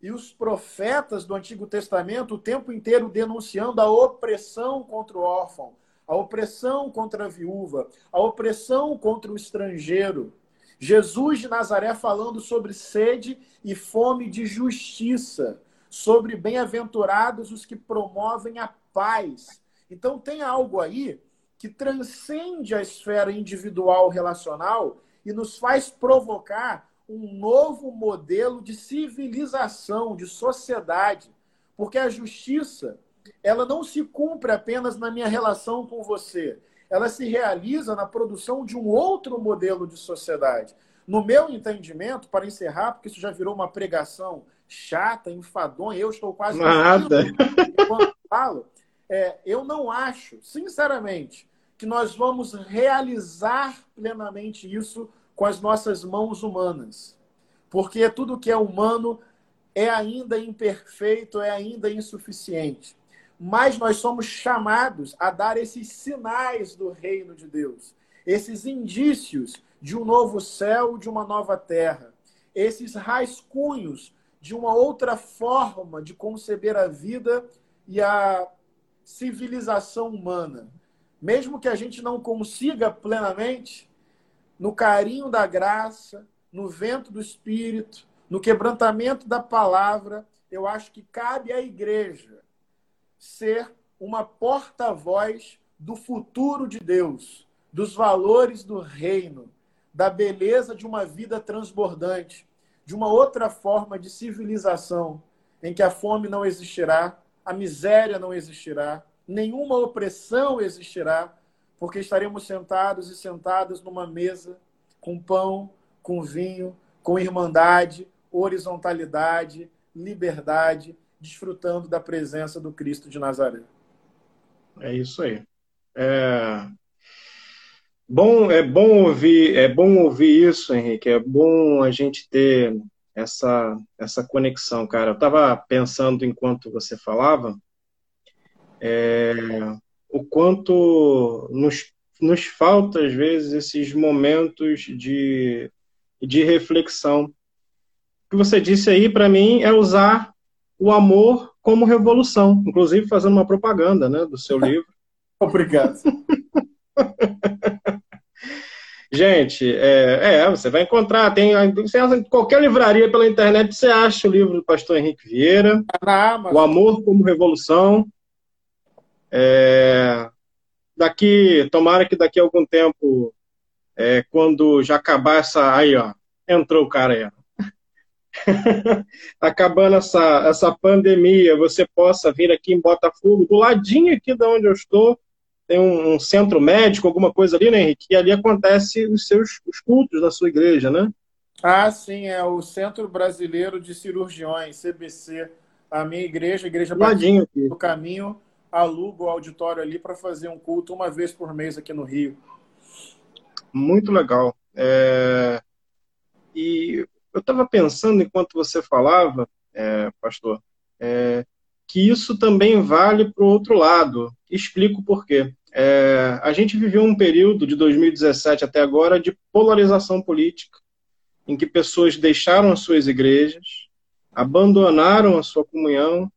E os profetas do Antigo Testamento o tempo inteiro denunciando a opressão contra o órfão, a opressão contra a viúva, a opressão contra o estrangeiro. Jesus de Nazaré falando sobre sede e fome de justiça, sobre bem-aventurados os que promovem a paz. Então tem algo aí que transcende a esfera individual relacional e nos faz provocar um novo modelo de civilização, de sociedade, porque a justiça ela não se cumpre apenas na minha relação com você, ela se realiza na produção de um outro modelo de sociedade. No meu entendimento, para encerrar, porque isso já virou uma pregação chata, enfadonha, eu estou quase nada. Quando falo, é, eu não acho, sinceramente, nós vamos realizar plenamente isso com as nossas mãos humanas. Porque tudo que é humano é ainda imperfeito, é ainda insuficiente mas nós somos chamados a dar esses sinais do reino de Deus, esses indícios de um novo céu, de uma nova terra, esses rascunhos de uma outra forma de conceber a vida e a civilização humana. Mesmo que a gente não consiga plenamente, no carinho da graça, no vento do Espírito, no quebrantamento da palavra, eu acho que cabe à igreja ser uma porta-voz do futuro de Deus, dos valores do reino, da beleza de uma vida transbordante, de uma outra forma de civilização, em que a fome não existirá, a miséria não existirá, nenhuma opressão existirá, porque estaremos sentados e sentadas numa mesa com pão, com vinho, com irmandade, horizontalidade, liberdade, desfrutando da presença do Cristo de Nazaré. É isso aí. É... Bom, é bom ouvir, é bom ouvir isso, Henrique. É bom a gente ter essa essa conexão, cara. Eu estava pensando enquanto você falava, é, o quanto nos, nos falta às vezes esses momentos de de reflexão. O que você disse aí para mim é usar o amor como revolução, inclusive fazendo uma propaganda, né, do seu livro. Obrigado. Gente, é, é, você vai encontrar, tem você qualquer livraria pela internet, você acha o livro do pastor Henrique Vieira, O Amor como Revolução. É, daqui, tomara que daqui a algum tempo, é, quando já acabar essa. Aí, ó, entrou o cara aí, acabando essa, essa pandemia, você possa vir aqui em Botafogo, do ladinho aqui de onde eu estou, tem um, um, centro médico, alguma coisa ali, né, Henrique? E ali acontece os seus os cultos da sua igreja, né? Ah, sim, é o Centro Brasileiro de Cirurgiões, CBC. A minha igreja, a Igreja Ladinho aqui. do Caminho, aluga o auditório ali para fazer um culto uma vez por mês aqui no Rio. Muito legal. É... E eu estava pensando enquanto você falava, é, pastor, é, que isso também vale para o outro lado. Explico por quê. É, a gente viveu um período de 2017 até agora de polarização política, em que pessoas deixaram as suas igrejas, abandonaram a sua comunhão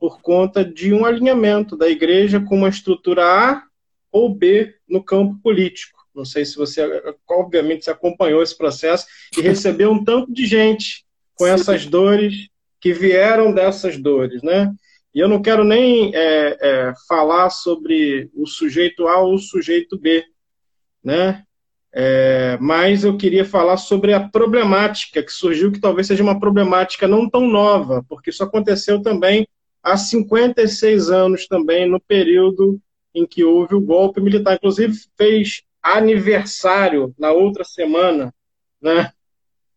por conta de um alinhamento da igreja com uma estrutura A ou B no campo político. Não sei se você, obviamente, se acompanhou esse processo e recebeu um tanto de gente com Sim. essas dores que vieram dessas dores, né? E eu não quero nem é, é, falar sobre o sujeito A ou o sujeito B, né? É, mas eu queria falar sobre a problemática que surgiu, que talvez seja uma problemática não tão nova, porque isso aconteceu também há 56 anos também, no período em que houve o golpe militar. Inclusive, fez aniversário na outra semana, né?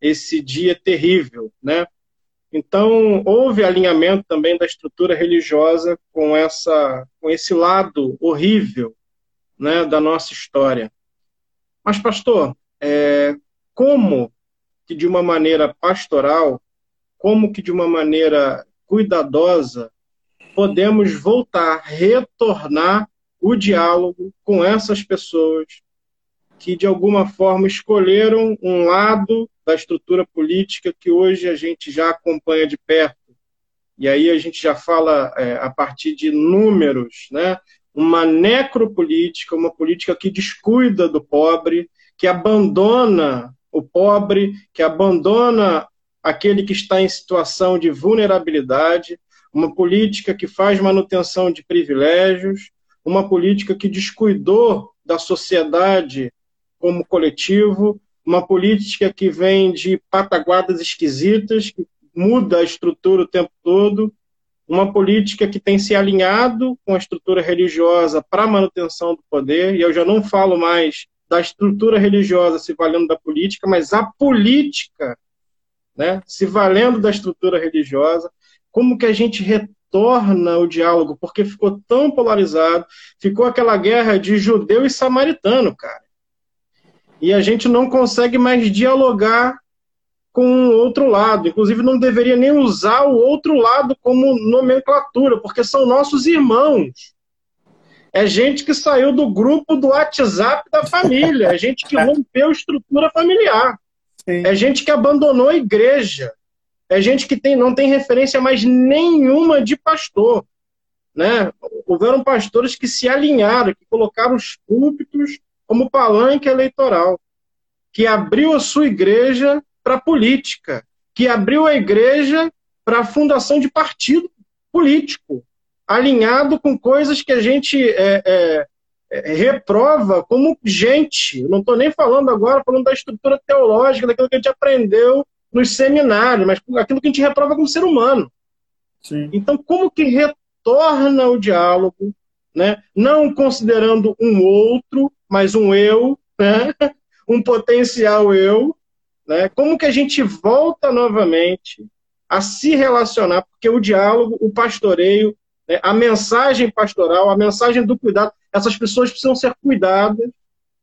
Esse dia terrível, né? Então, houve alinhamento também da estrutura religiosa com, essa, com esse lado horrível né, da nossa história. Mas, pastor, é, como que de uma maneira pastoral, como que de uma maneira cuidadosa, podemos voltar, retornar o diálogo com essas pessoas que, de alguma forma, escolheram um lado da estrutura política que hoje a gente já acompanha de perto. E aí a gente já fala é, a partir de números, né? uma necropolítica, uma política que descuida do pobre, que abandona o pobre, que abandona aquele que está em situação de vulnerabilidade, uma política que faz manutenção de privilégios, uma política que descuidou da sociedade como coletivo, uma política que vem de pataguadas esquisitas, que muda a estrutura o tempo todo, uma política que tem se alinhado com a estrutura religiosa para a manutenção do poder, e eu já não falo mais da estrutura religiosa se valendo da política, mas a política né, se valendo da estrutura religiosa, como que a gente retorna o diálogo, porque ficou tão polarizado, ficou aquela guerra de judeu e samaritano, cara e a gente não consegue mais dialogar com o outro lado. Inclusive, não deveria nem usar o outro lado como nomenclatura, porque são nossos irmãos. É gente que saiu do grupo do WhatsApp da família, é gente que rompeu estrutura familiar, Sim. é gente que abandonou a igreja, é gente que tem, não tem referência mais nenhuma de pastor. né? Houveram pastores que se alinharam, que colocaram os púlpitos como palanque eleitoral, que abriu a sua igreja para a política, que abriu a igreja para a fundação de partido político, alinhado com coisas que a gente é, é, é, reprova como gente. Não estou nem falando agora falando da estrutura teológica, daquilo que a gente aprendeu nos seminários, mas aquilo que a gente reprova como ser humano. Sim. Então, como que retorna o diálogo, né? não considerando um outro, mas um eu, né? um potencial eu, né? como que a gente volta novamente a se relacionar, porque o diálogo, o pastoreio, né? a mensagem pastoral, a mensagem do cuidado, essas pessoas precisam ser cuidadas,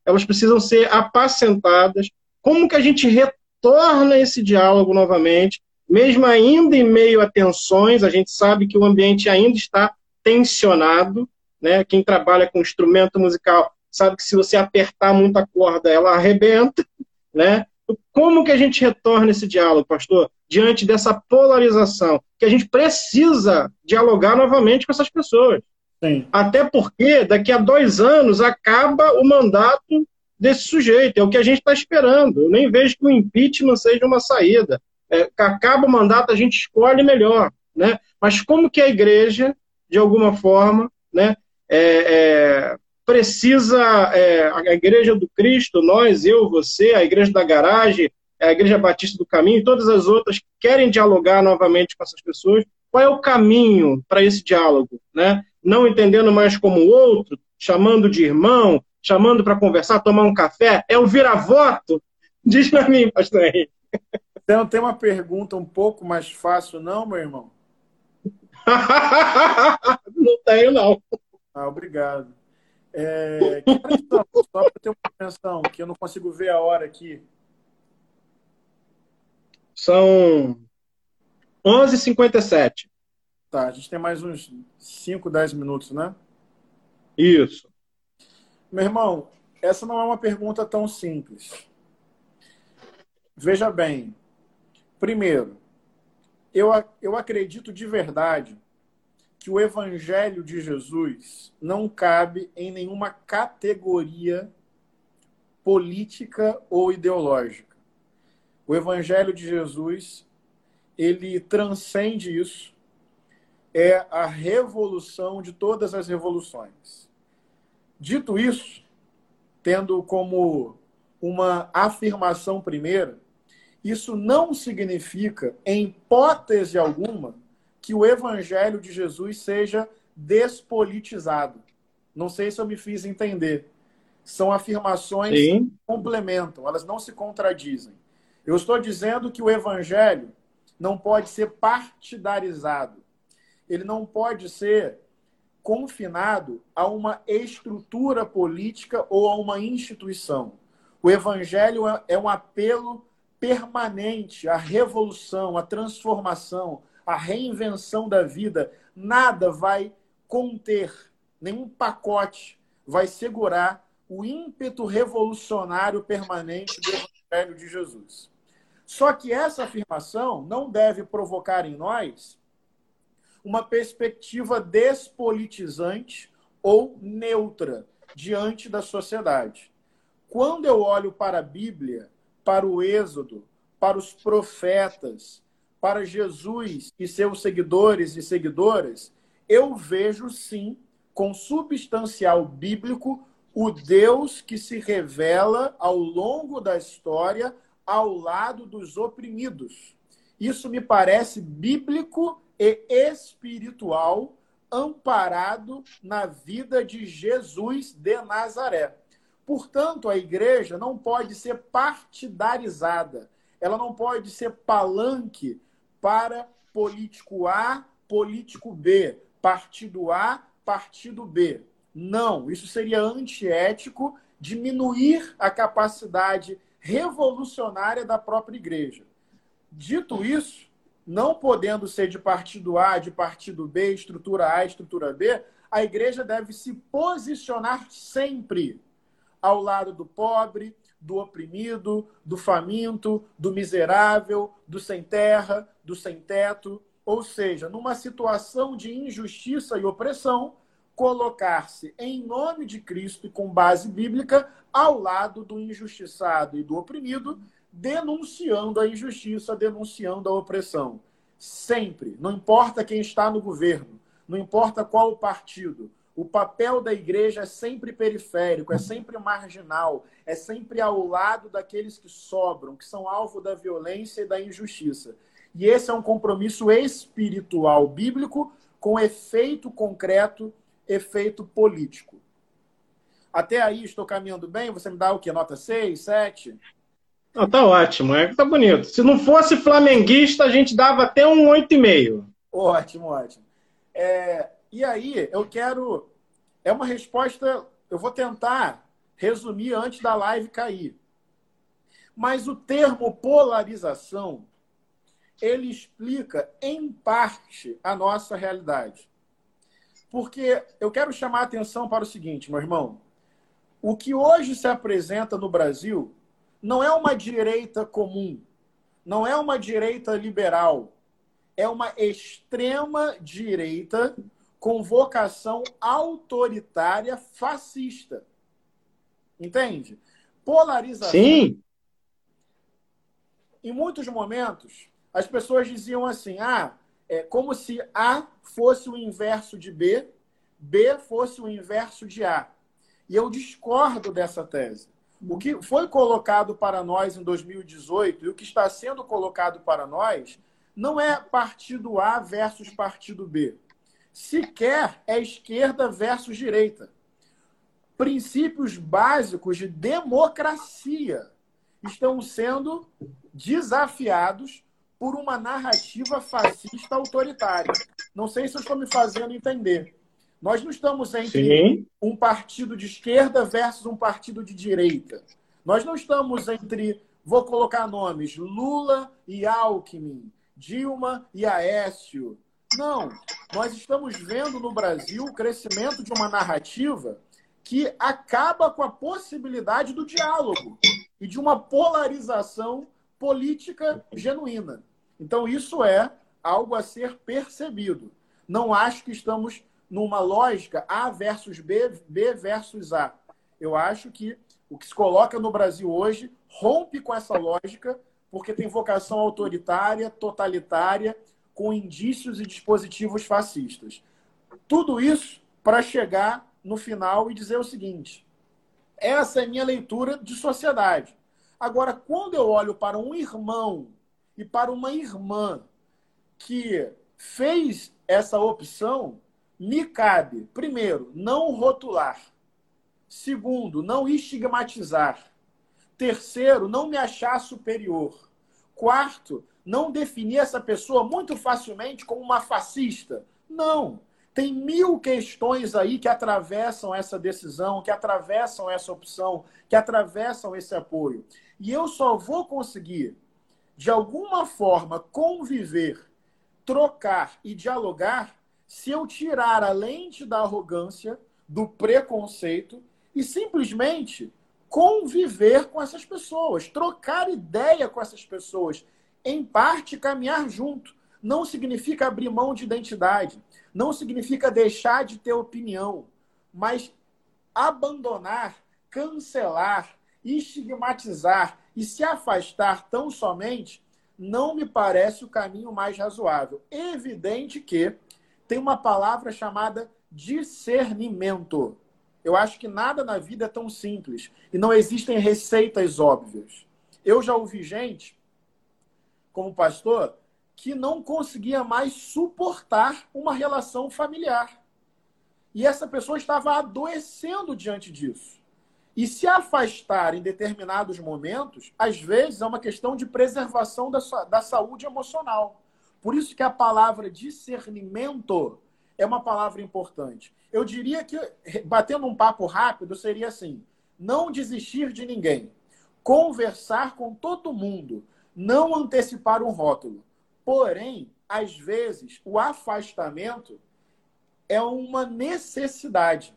elas precisam ser apacentadas. Como que a gente retorna esse diálogo novamente, mesmo ainda em meio a tensões? A gente sabe que o ambiente ainda está tensionado, né? Quem trabalha com instrumento musical sabe que se você apertar muito a corda, ela arrebenta, né? Como que a gente retorna esse diálogo, pastor? Diante dessa polarização, que a gente precisa dialogar novamente com essas pessoas. Sim. Até porque daqui a dois anos acaba o mandato desse sujeito, é o que a gente está esperando. Eu nem vejo que o impeachment seja uma saída. É, acaba o mandato, a gente escolhe melhor. Né? Mas como que a igreja, de alguma forma, né, é, é, precisa, é, a igreja do Cristo, nós, eu, você, a igreja da garagem, a igreja batista do caminho e todas as outras que querem dialogar novamente com essas pessoas, qual é o caminho para esse diálogo? Né? Não entendendo mais como outro, chamando de irmão, chamando para conversar, tomar um café, é o vira-voto? Diz para mim, pastor Henrique. Então, tem uma pergunta um pouco mais fácil, não, meu irmão? não tenho, não. Ah, obrigado. É, só para ter uma atenção, que eu não consigo ver a hora aqui. São 11h57. Tá, a gente tem mais uns 5, 10 minutos, né? Isso. Meu irmão, essa não é uma pergunta tão simples. Veja bem, primeiro, eu, eu acredito de verdade que o Evangelho de Jesus não cabe em nenhuma categoria política ou ideológica. O Evangelho de Jesus, ele transcende isso, é a revolução de todas as revoluções. Dito isso, tendo como uma afirmação primeira, isso não significa, em hipótese alguma, que o evangelho de Jesus seja despolitizado. Não sei se eu me fiz entender. São afirmações Sim. que complementam, elas não se contradizem. Eu estou dizendo que o evangelho não pode ser partidarizado. Ele não pode ser confinado a uma estrutura política ou a uma instituição. O evangelho é um apelo permanente à revolução, à transformação, a reinvenção da vida, nada vai conter, nenhum pacote vai segurar o ímpeto revolucionário permanente do Evangelho de Jesus. Só que essa afirmação não deve provocar em nós uma perspectiva despolitizante ou neutra diante da sociedade. Quando eu olho para a Bíblia, para o Êxodo, para os profetas, para Jesus e seus seguidores e seguidoras, eu vejo sim, com substancial bíblico, o Deus que se revela ao longo da história ao lado dos oprimidos. Isso me parece bíblico e espiritual, amparado na vida de Jesus de Nazaré. Portanto, a igreja não pode ser partidarizada, ela não pode ser palanque para político A, político B, partido A, partido B. Não, isso seria antiético, diminuir a capacidade revolucionária da própria igreja. Dito isso, não podendo ser de partido A, de partido B, estrutura A, estrutura B, a igreja deve se posicionar sempre ao lado do pobre, do oprimido, do faminto, do miserável, do sem terra, do sem teto. ou seja, numa situação de injustiça e opressão, colocar-se em nome de Cristo e com base bíblica ao lado do injustiçado e do oprimido, denunciando a injustiça, denunciando a opressão. Sempre, não importa quem está no governo, não importa qual o partido, o papel da igreja é sempre periférico, é sempre marginal, é sempre ao lado daqueles que sobram, que são alvo da violência e da injustiça. E esse é um compromisso espiritual bíblico com efeito concreto, efeito político. Até aí estou caminhando bem? Você me dá o quê? Nota 6, 7? Não, tá ótimo, é, tá bonito. Se não fosse flamenguista, a gente dava até um 8,5. Ótimo, ótimo. É, e aí, eu quero. É uma resposta. Eu vou tentar resumir antes da live cair. Mas o termo polarização, ele explica, em parte, a nossa realidade. Porque eu quero chamar a atenção para o seguinte, meu irmão. O que hoje se apresenta no Brasil não é uma direita comum, não é uma direita liberal, é uma extrema direita com vocação autoritária fascista. Entende? Polarização. Sim. Em muitos momentos, as pessoas diziam assim: ah, é como se A fosse o inverso de B, B fosse o inverso de A. E eu discordo dessa tese. O que foi colocado para nós em 2018 e o que está sendo colocado para nós não é partido A versus partido B sequer é esquerda versus direita. Princípios básicos de democracia estão sendo desafiados por uma narrativa fascista autoritária. Não sei se eu estou me fazendo entender. Nós não estamos entre Sim. um partido de esquerda versus um partido de direita. Nós não estamos entre, vou colocar nomes, Lula e Alckmin, Dilma e Aécio, não. Nós estamos vendo no Brasil o crescimento de uma narrativa que acaba com a possibilidade do diálogo e de uma polarização política genuína. Então, isso é algo a ser percebido. Não acho que estamos numa lógica A versus B, B versus A. Eu acho que o que se coloca no Brasil hoje rompe com essa lógica, porque tem vocação autoritária, totalitária com indícios e dispositivos fascistas. Tudo isso para chegar no final e dizer o seguinte: essa é minha leitura de sociedade. Agora, quando eu olho para um irmão e para uma irmã que fez essa opção, me cabe, primeiro, não rotular. Segundo, não estigmatizar. Terceiro, não me achar superior. Quarto, não definir essa pessoa muito facilmente como uma fascista. Não. Tem mil questões aí que atravessam essa decisão, que atravessam essa opção, que atravessam esse apoio. E eu só vou conseguir, de alguma forma, conviver, trocar e dialogar se eu tirar a lente da arrogância, do preconceito e simplesmente conviver com essas pessoas, trocar ideia com essas pessoas, em parte, caminhar junto. Não significa abrir mão de identidade, não significa deixar de ter opinião, mas abandonar, cancelar, estigmatizar e se afastar tão somente não me parece o caminho mais razoável. Evidente que tem uma palavra chamada discernimento. Eu acho que nada na vida é tão simples e não existem receitas óbvias. Eu já ouvi gente como pastor, que não conseguia mais suportar uma relação familiar. E essa pessoa estava adoecendo diante disso. E se afastar em determinados momentos, às vezes é uma questão de preservação da, da saúde emocional. Por isso que a palavra discernimento é uma palavra importante. Eu diria que, batendo um papo rápido, seria assim: não desistir de ninguém, conversar com todo mundo, não antecipar um rótulo. Porém, às vezes, o afastamento é uma necessidade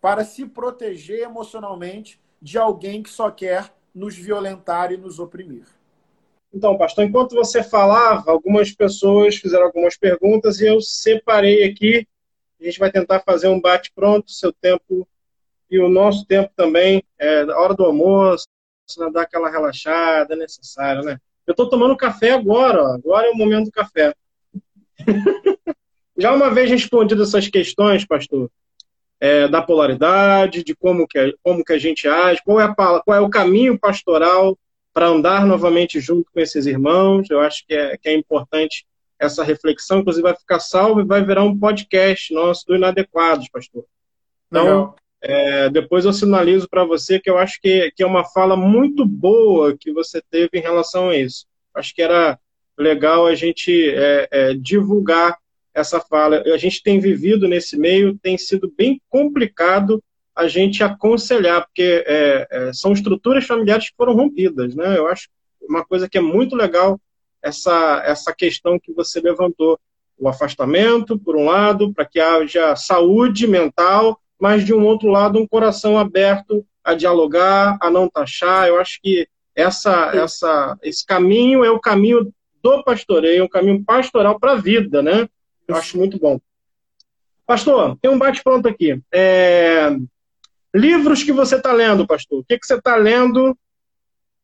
para se proteger emocionalmente de alguém que só quer nos violentar e nos oprimir. Então, pastor, enquanto você falava, algumas pessoas fizeram algumas perguntas e eu separei aqui. A gente vai tentar fazer um bate-pronto, seu tempo e o nosso tempo também, é, hora do almoço, dar aquela relaxada, necessário, né? Eu estou tomando café agora, ó. agora é o momento do café. Já uma vez respondido essas questões, pastor, é, da polaridade, de como que, como que a gente age, qual é, a, qual é o caminho pastoral para andar novamente junto com esses irmãos. Eu acho que é, que é importante essa reflexão, inclusive vai ficar salvo e vai virar um podcast nosso do Inadequados, pastor. Então, é, depois eu sinalizo para você que eu acho que, que é uma fala muito boa que você teve em relação a isso. Acho que era legal a gente é, é, divulgar essa fala. A gente tem vivido nesse meio, tem sido bem complicado a gente aconselhar, porque é, é, são estruturas familiares que foram rompidas. Né? Eu acho uma coisa que é muito legal essa, essa questão que você levantou. O afastamento, por um lado, para que haja saúde mental, mas de um outro lado, um coração aberto a dialogar, a não taxar. Eu acho que essa, essa, esse caminho é o caminho do pastoreio, é um caminho pastoral para a vida, né? Eu acho muito bom. Pastor, tem um bate-pronto aqui. É... Livros que você está lendo, pastor? O que, que você está lendo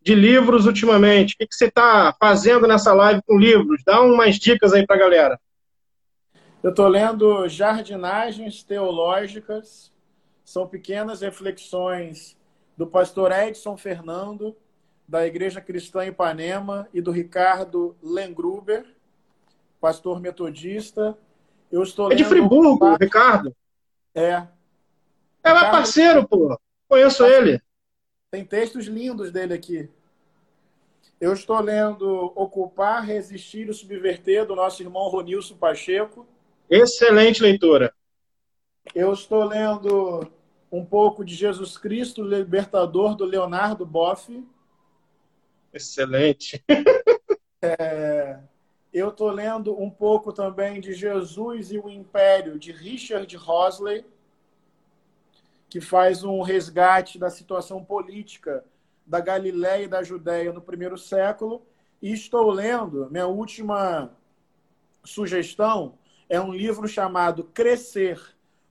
de livros ultimamente? O que, que você está fazendo nessa live com livros? Dá umas dicas aí para a galera. Eu estou lendo Jardinagens Teológicas. São pequenas reflexões do pastor Edson Fernando, da Igreja Cristã Ipanema, e do Ricardo Lengruber, pastor metodista. Eu estou é de Friburgo. Ricardo. É. É meu parceiro, pô. Conheço ele. Tem textos lindos dele aqui. Eu estou lendo Ocupar, Resistir e Subverter, do nosso irmão Ronilson Pacheco. Excelente leitura. Eu estou lendo um pouco de Jesus Cristo, Libertador, do Leonardo Boff. Excelente. É, eu estou lendo um pouco também de Jesus e o Império, de Richard Hosley, que faz um resgate da situação política da Galiléia e da Judéia no primeiro século. E estou lendo, minha última sugestão, é um livro chamado Crescer: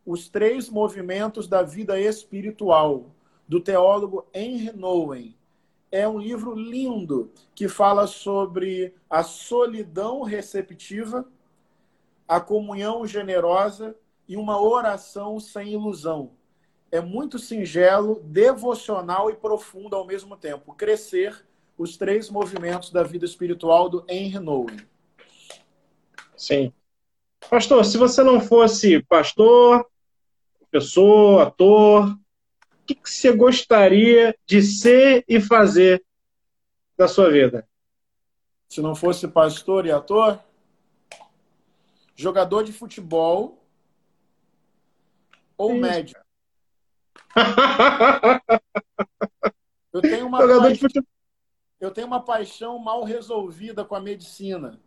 Os Três Movimentos da Vida Espiritual, do teólogo Henry Nouwen. É um livro lindo que fala sobre a solidão receptiva, a comunhão generosa e uma oração sem ilusão. É muito singelo, devocional e profundo ao mesmo tempo. Crescer, os três movimentos da vida espiritual do Henry Nouwen. Sim. Pastor, se você não fosse pastor, professor, ator, o que, que você gostaria de ser e fazer da sua vida? Se não fosse pastor e ator, jogador de futebol ou Sim. médico. Eu tenho uma paixão, eu tenho uma paixão mal resolvida com a medicina.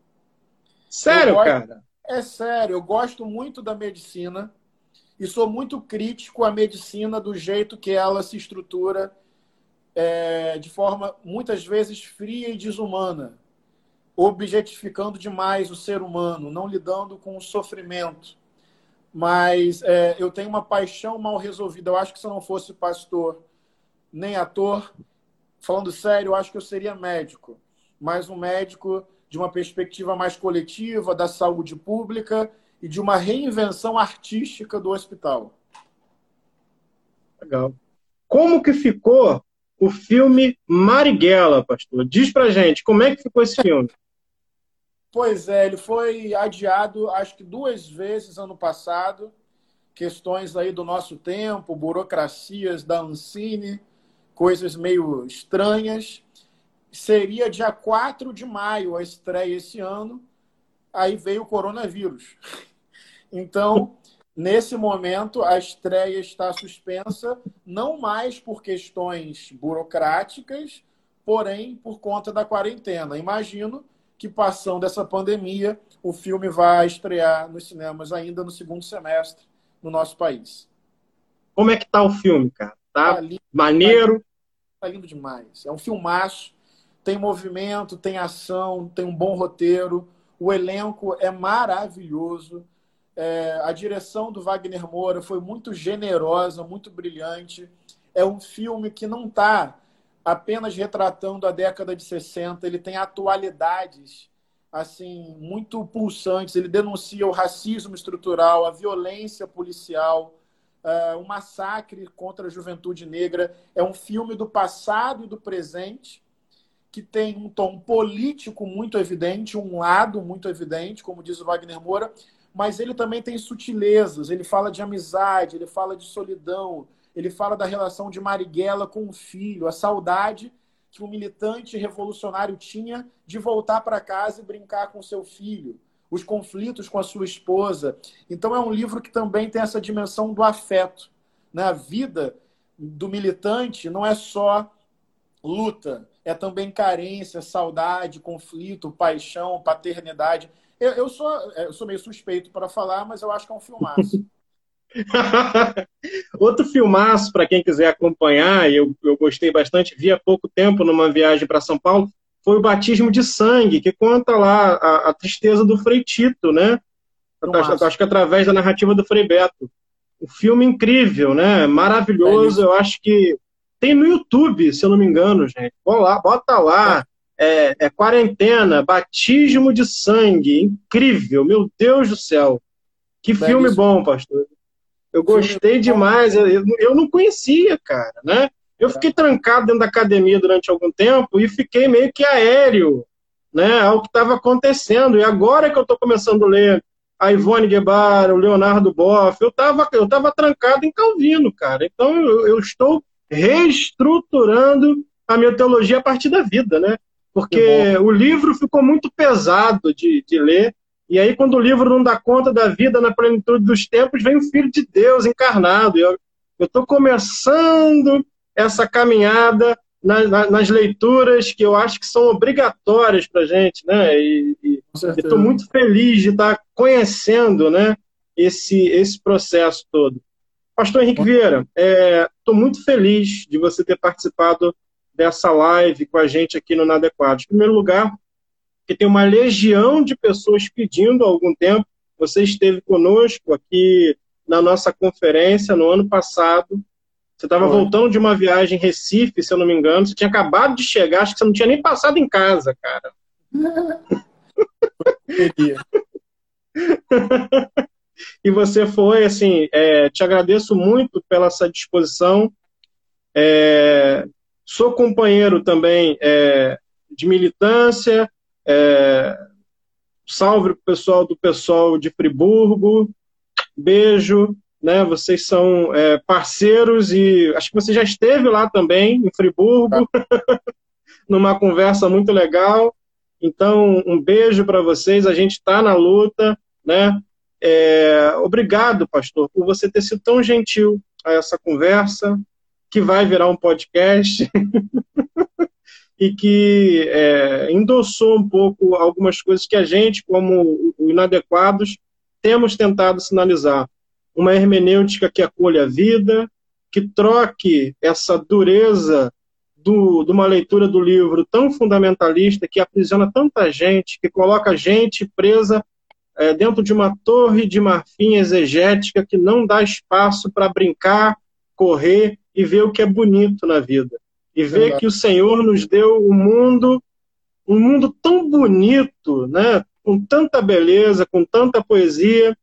Sério, gosto, cara? É sério, eu gosto muito da medicina e sou muito crítico à medicina do jeito que ela se estrutura é, de forma muitas vezes fria e desumana, objetificando demais o ser humano, não lidando com o sofrimento. Mas é, eu tenho uma paixão mal resolvida. Eu acho que se eu não fosse pastor nem ator, falando sério, eu acho que eu seria médico. Mas um médico de uma perspectiva mais coletiva, da saúde pública e de uma reinvenção artística do hospital. Legal. Como que ficou o filme Marighella, pastor? Diz pra gente, como é que ficou esse filme? Pois é, ele foi adiado acho que duas vezes ano passado. Questões aí do nosso tempo, burocracias da Ancine, coisas meio estranhas seria dia 4 de maio a estreia esse ano, aí veio o coronavírus. Então, nesse momento, a estreia está suspensa, não mais por questões burocráticas, porém por conta da quarentena. Imagino que, passando essa pandemia, o filme vai estrear nos cinemas ainda no segundo semestre no nosso país. Como é que tá o filme, cara? Tá, tá lindo, maneiro? Tá lindo demais. É um filmaço tem movimento, tem ação, tem um bom roteiro. O elenco é maravilhoso. É, a direção do Wagner Moura foi muito generosa, muito brilhante. É um filme que não está apenas retratando a década de 60, ele tem atualidades assim muito pulsantes. Ele denuncia o racismo estrutural, a violência policial, uh, o massacre contra a juventude negra. É um filme do passado e do presente que tem um tom político muito evidente, um lado muito evidente, como diz o Wagner Moura, mas ele também tem sutilezas. Ele fala de amizade, ele fala de solidão, ele fala da relação de Marighella com o filho, a saudade que um militante revolucionário tinha de voltar para casa e brincar com seu filho, os conflitos com a sua esposa. Então é um livro que também tem essa dimensão do afeto. Né? A vida do militante não é só luta, é também carência, saudade, conflito, paixão, paternidade. Eu, eu, sou, eu sou meio suspeito para falar, mas eu acho que é um filmaço. Outro filmaço, para quem quiser acompanhar, eu, eu gostei bastante, vi há pouco tempo numa viagem para São Paulo, foi o Batismo de Sangue, que conta lá a, a tristeza do Frei Tito, né? Acho, acho, que através da narrativa do Frei Beto. Um filme incrível, né? Maravilhoso. É eu acho que tem no YouTube, se eu não me engano, gente. Bota lá, bota lá. É, é quarentena, batismo de sangue, incrível, meu Deus do céu. Que filme bom, pastor. Eu gostei demais. Eu, eu não conhecia, cara, né? Eu fiquei trancado dentro da academia durante algum tempo e fiquei meio que aéreo, né, ao que estava acontecendo. E agora que eu estou começando a ler a Ivone Guevara, o Leonardo Boff, eu estava eu tava trancado em Calvino, cara. Então eu, eu, estou reestruturando a minha teologia a partir da vida, né? Porque o livro ficou muito pesado de, de ler e aí, quando o livro não dá conta da vida na plenitude dos tempos, vem o Filho de Deus encarnado. Eu estou começando essa caminhada na, na, nas leituras que eu acho que são obrigatórias para a gente, né? E estou muito feliz de estar tá conhecendo, né? Esse esse processo todo. Pastor Henrique Vieira, estou é, muito feliz de você ter participado dessa live com a gente aqui no Nadequados. Em primeiro lugar, porque tem uma legião de pessoas pedindo há algum tempo. Você esteve conosco aqui na nossa conferência no ano passado. Você estava voltando de uma viagem em Recife, se eu não me engano. Você tinha acabado de chegar, acho que você não tinha nem passado em casa, cara. e você foi, assim, é, te agradeço muito pela sua disposição. É, sou companheiro também é, de militância, é, salve o pessoal do pessoal de Friburgo. Beijo. Né, vocês são é, parceiros e acho que você já esteve lá também, em Friburgo, numa conversa muito legal. Então, um beijo para vocês. A gente está na luta. Né? É, obrigado, pastor, por você ter sido tão gentil a essa conversa, que vai virar um podcast. e que é, endossou um pouco algumas coisas que a gente, como inadequados, temos tentado sinalizar. Uma hermenêutica que acolha a vida, que troque essa dureza do, de uma leitura do livro tão fundamentalista, que aprisiona tanta gente, que coloca a gente presa é, dentro de uma torre de marfim exegética que não dá espaço para brincar, correr e ver o que é bonito na vida e ver que o Senhor nos deu o um mundo, um mundo tão bonito, né? com tanta beleza, com tanta poesia,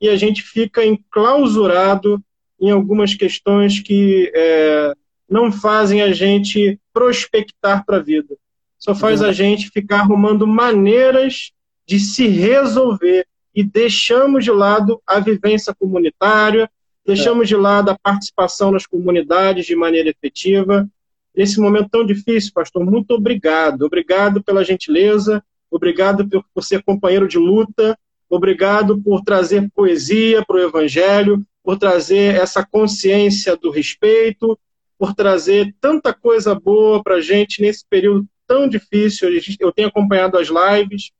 e a gente fica enclausurado em algumas questões que é, não fazem a gente prospectar para a vida. Só faz a gente ficar arrumando maneiras de se resolver e deixamos de lado a vivência comunitária, deixamos de lado a participação nas comunidades de maneira efetiva, nesse momento tão difícil, pastor. Muito obrigado. Obrigado pela gentileza, obrigado por, por ser companheiro de luta, obrigado por trazer poesia para o Evangelho, por trazer essa consciência do respeito, por trazer tanta coisa boa para a gente nesse período tão difícil. Eu tenho acompanhado as lives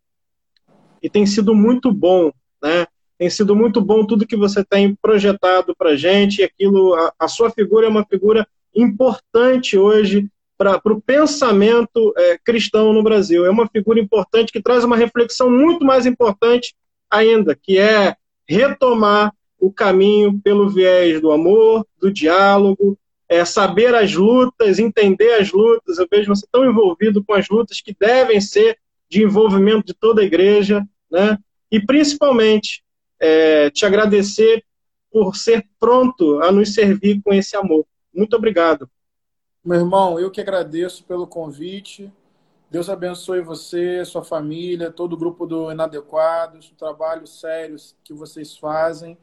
e tem sido muito bom, né? Tem sido muito bom tudo que você tem projetado para a gente. Aquilo, a, a sua figura é uma figura importante hoje para o pensamento é, cristão no Brasil. É uma figura importante que traz uma reflexão muito mais importante ainda, que é retomar o caminho pelo viés do amor, do diálogo, é, saber as lutas, entender as lutas. Eu vejo você tão envolvido com as lutas que devem ser de envolvimento de toda a igreja, né? E principalmente é, te agradecer por ser pronto a nos servir com esse amor. Muito obrigado. Meu irmão, eu que agradeço pelo convite. Deus abençoe você, sua família, todo o grupo do Inadequados, o trabalho sério que vocês fazem.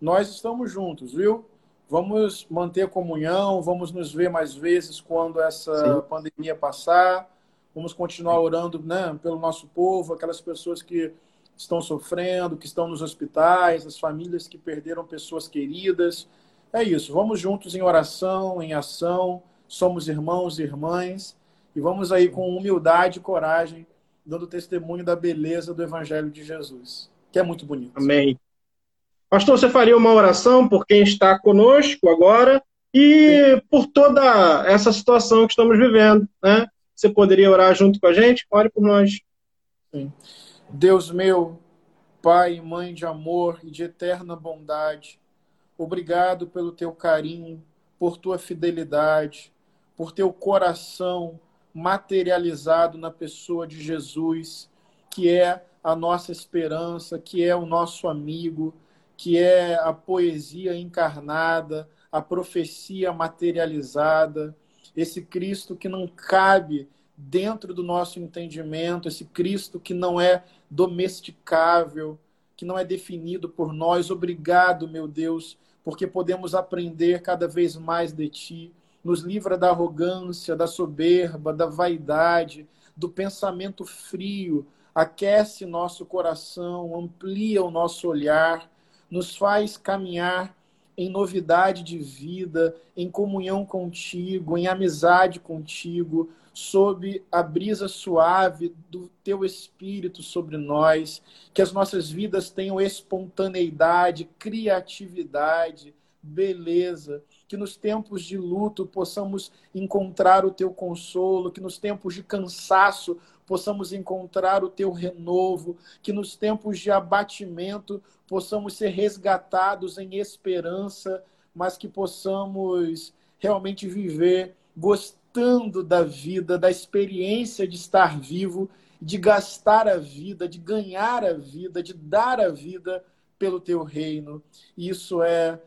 Nós estamos juntos, viu? Vamos manter comunhão, vamos nos ver mais vezes quando essa Sim. pandemia passar. Vamos continuar orando né, pelo nosso povo, aquelas pessoas que estão sofrendo, que estão nos hospitais, as famílias que perderam pessoas queridas. É isso, vamos juntos em oração, em ação somos irmãos e irmãs, e vamos aí com humildade e coragem, dando testemunho da beleza do Evangelho de Jesus, que é muito bonito. Amém. Pastor, você faria uma oração por quem está conosco agora e Sim. por toda essa situação que estamos vivendo, né? Você poderia orar junto com a gente? Ore por nós. Sim. Deus meu, Pai e Mãe de amor e de eterna bondade, obrigado pelo teu carinho, por tua fidelidade, por teu coração materializado na pessoa de Jesus, que é a nossa esperança, que é o nosso amigo, que é a poesia encarnada, a profecia materializada, esse Cristo que não cabe dentro do nosso entendimento, esse Cristo que não é domesticável, que não é definido por nós. Obrigado, meu Deus, porque podemos aprender cada vez mais de Ti. Nos livra da arrogância, da soberba, da vaidade, do pensamento frio, aquece nosso coração, amplia o nosso olhar, nos faz caminhar em novidade de vida, em comunhão contigo, em amizade contigo, sob a brisa suave do teu espírito sobre nós, que as nossas vidas tenham espontaneidade, criatividade, beleza, que nos tempos de luto possamos encontrar o teu consolo, que nos tempos de cansaço possamos encontrar o teu renovo, que nos tempos de abatimento possamos ser resgatados em esperança, mas que possamos realmente viver gostando da vida, da experiência de estar vivo, de gastar a vida, de ganhar a vida, de dar a vida pelo teu reino. Isso é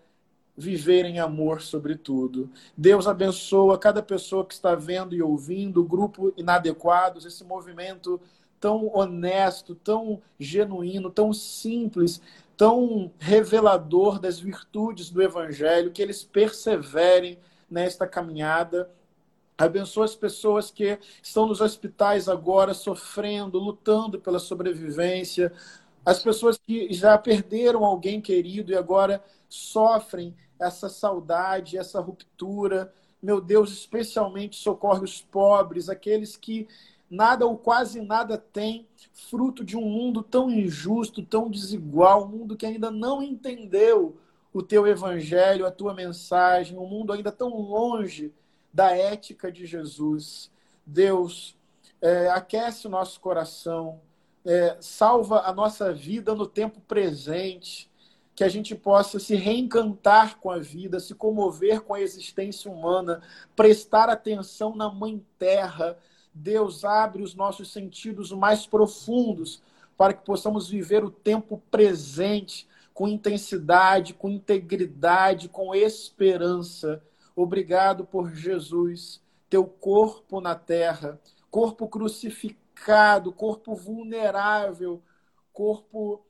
viver em amor sobretudo. Deus abençoa cada pessoa que está vendo e ouvindo, o grupo Inadequados, esse movimento tão honesto, tão genuíno, tão simples, tão revelador das virtudes do Evangelho, que eles perseverem nesta caminhada. Abençoa as pessoas que estão nos hospitais agora, sofrendo, lutando pela sobrevivência. As pessoas que já perderam alguém querido e agora sofrem essa saudade, essa ruptura. Meu Deus, especialmente socorre os pobres, aqueles que nada ou quase nada têm, fruto de um mundo tão injusto, tão desigual, um mundo que ainda não entendeu o teu evangelho, a tua mensagem, um mundo ainda tão longe da ética de Jesus. Deus, é, aquece o nosso coração, é, salva a nossa vida no tempo presente, que a gente possa se reencantar com a vida, se comover com a existência humana, prestar atenção na Mãe Terra. Deus abre os nossos sentidos mais profundos para que possamos viver o tempo presente com intensidade, com integridade, com esperança. Obrigado por Jesus, teu corpo na terra, corpo crucificado, corpo vulnerável, corpo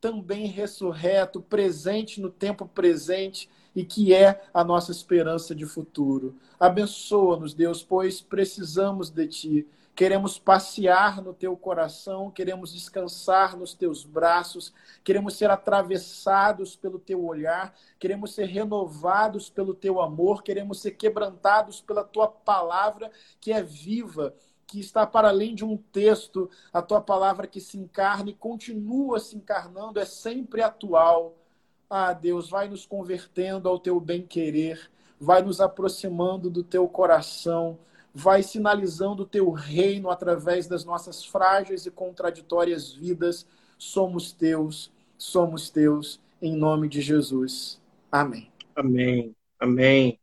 também ressurreto, presente no tempo presente e que é a nossa esperança de futuro. Abençoa-nos, Deus, pois precisamos de Ti. Queremos passear no Teu coração, queremos descansar nos Teus braços, queremos ser atravessados pelo Teu olhar, queremos ser renovados pelo Teu amor, queremos ser quebrantados pela Tua palavra que é viva que está para além de um texto, a tua palavra que se encarna e continua se encarnando, é sempre atual. Ah, Deus, vai nos convertendo ao teu bem-querer, vai nos aproximando do teu coração, vai sinalizando o teu reino através das nossas frágeis e contraditórias vidas. Somos teus, somos teus, em nome de Jesus. Amém. Amém. Amém.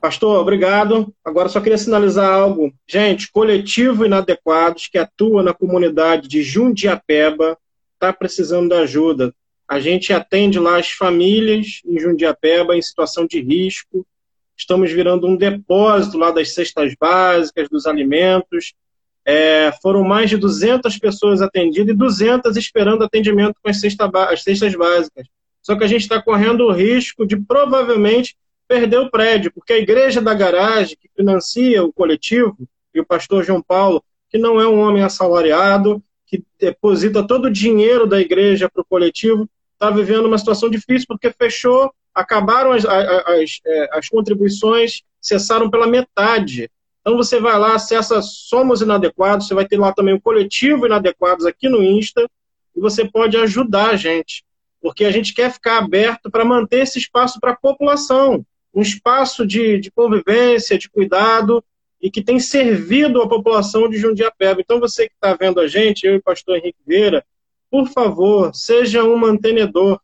Pastor, obrigado. Agora só queria sinalizar algo. Gente, coletivo inadequados que atua na comunidade de Jundiapeba está precisando de ajuda. A gente atende lá as famílias em Jundiapeba em situação de risco. Estamos virando um depósito lá das cestas básicas, dos alimentos. É, foram mais de 200 pessoas atendidas e 200 esperando atendimento com as, cesta, as cestas básicas. Só que a gente está correndo o risco de provavelmente perder o prédio, porque a igreja da garagem, que financia o coletivo, e o pastor João Paulo, que não é um homem assalariado, que deposita todo o dinheiro da igreja para o coletivo, está vivendo uma situação difícil, porque fechou, acabaram as, as, é, as contribuições, cessaram pela metade. Então você vai lá, acessa Somos Inadequados, você vai ter lá também o coletivo Inadequados aqui no Insta, e você pode ajudar a gente, porque a gente quer ficar aberto para manter esse espaço para a população um espaço de, de convivência, de cuidado, e que tem servido a população de Jundiapeba. Então, você que está vendo a gente, eu e o pastor Henrique Vieira, por favor, seja um mantenedor.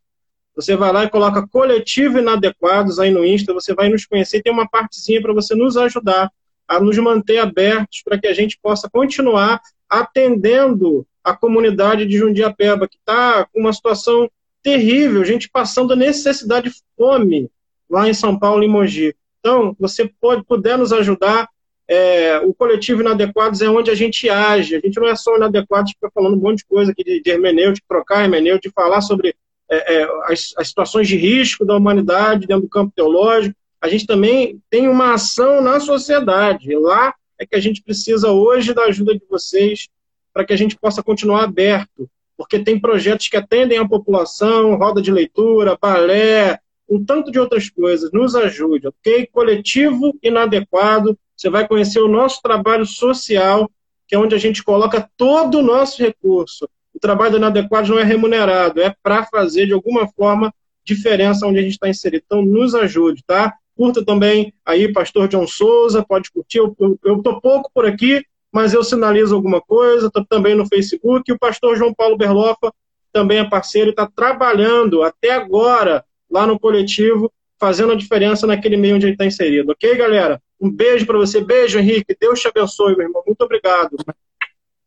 Você vai lá e coloca coletivo inadequados aí no Insta, você vai nos conhecer, tem uma partezinha para você nos ajudar a nos manter abertos para que a gente possa continuar atendendo a comunidade de Jundiapeba, que está com uma situação terrível, gente passando necessidade de fome, lá em São Paulo, em Mogi. Então, você pode, puder nos ajudar, é, o coletivo Inadequados é onde a gente age. A gente não é só inadequados, fica falando um monte de coisa aqui de, de hermenêutica, trocar hermenêutica, de falar sobre é, é, as, as situações de risco da humanidade dentro do campo teológico. A gente também tem uma ação na sociedade. Lá é que a gente precisa hoje da ajuda de vocês para que a gente possa continuar aberto, porque tem projetos que atendem a população, roda de leitura, balé, um tanto de outras coisas. Nos ajude, ok? Coletivo inadequado. Você vai conhecer o nosso trabalho social, que é onde a gente coloca todo o nosso recurso. O trabalho inadequado não é remunerado, é para fazer de alguma forma diferença onde a gente está inserido. Então, nos ajude, tá? Curta também aí, Pastor John Souza, pode curtir. Eu estou pouco por aqui, mas eu sinalizo alguma coisa. Estou também no Facebook. E o Pastor João Paulo Berlofa também é parceiro e está trabalhando até agora lá no coletivo, fazendo a diferença naquele meio onde ele está inserido. Ok, galera? Um beijo para você. Beijo, Henrique. Deus te abençoe, meu irmão. Muito obrigado.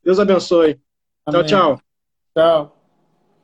Deus abençoe. Amém. Tchau, tchau. Tchau.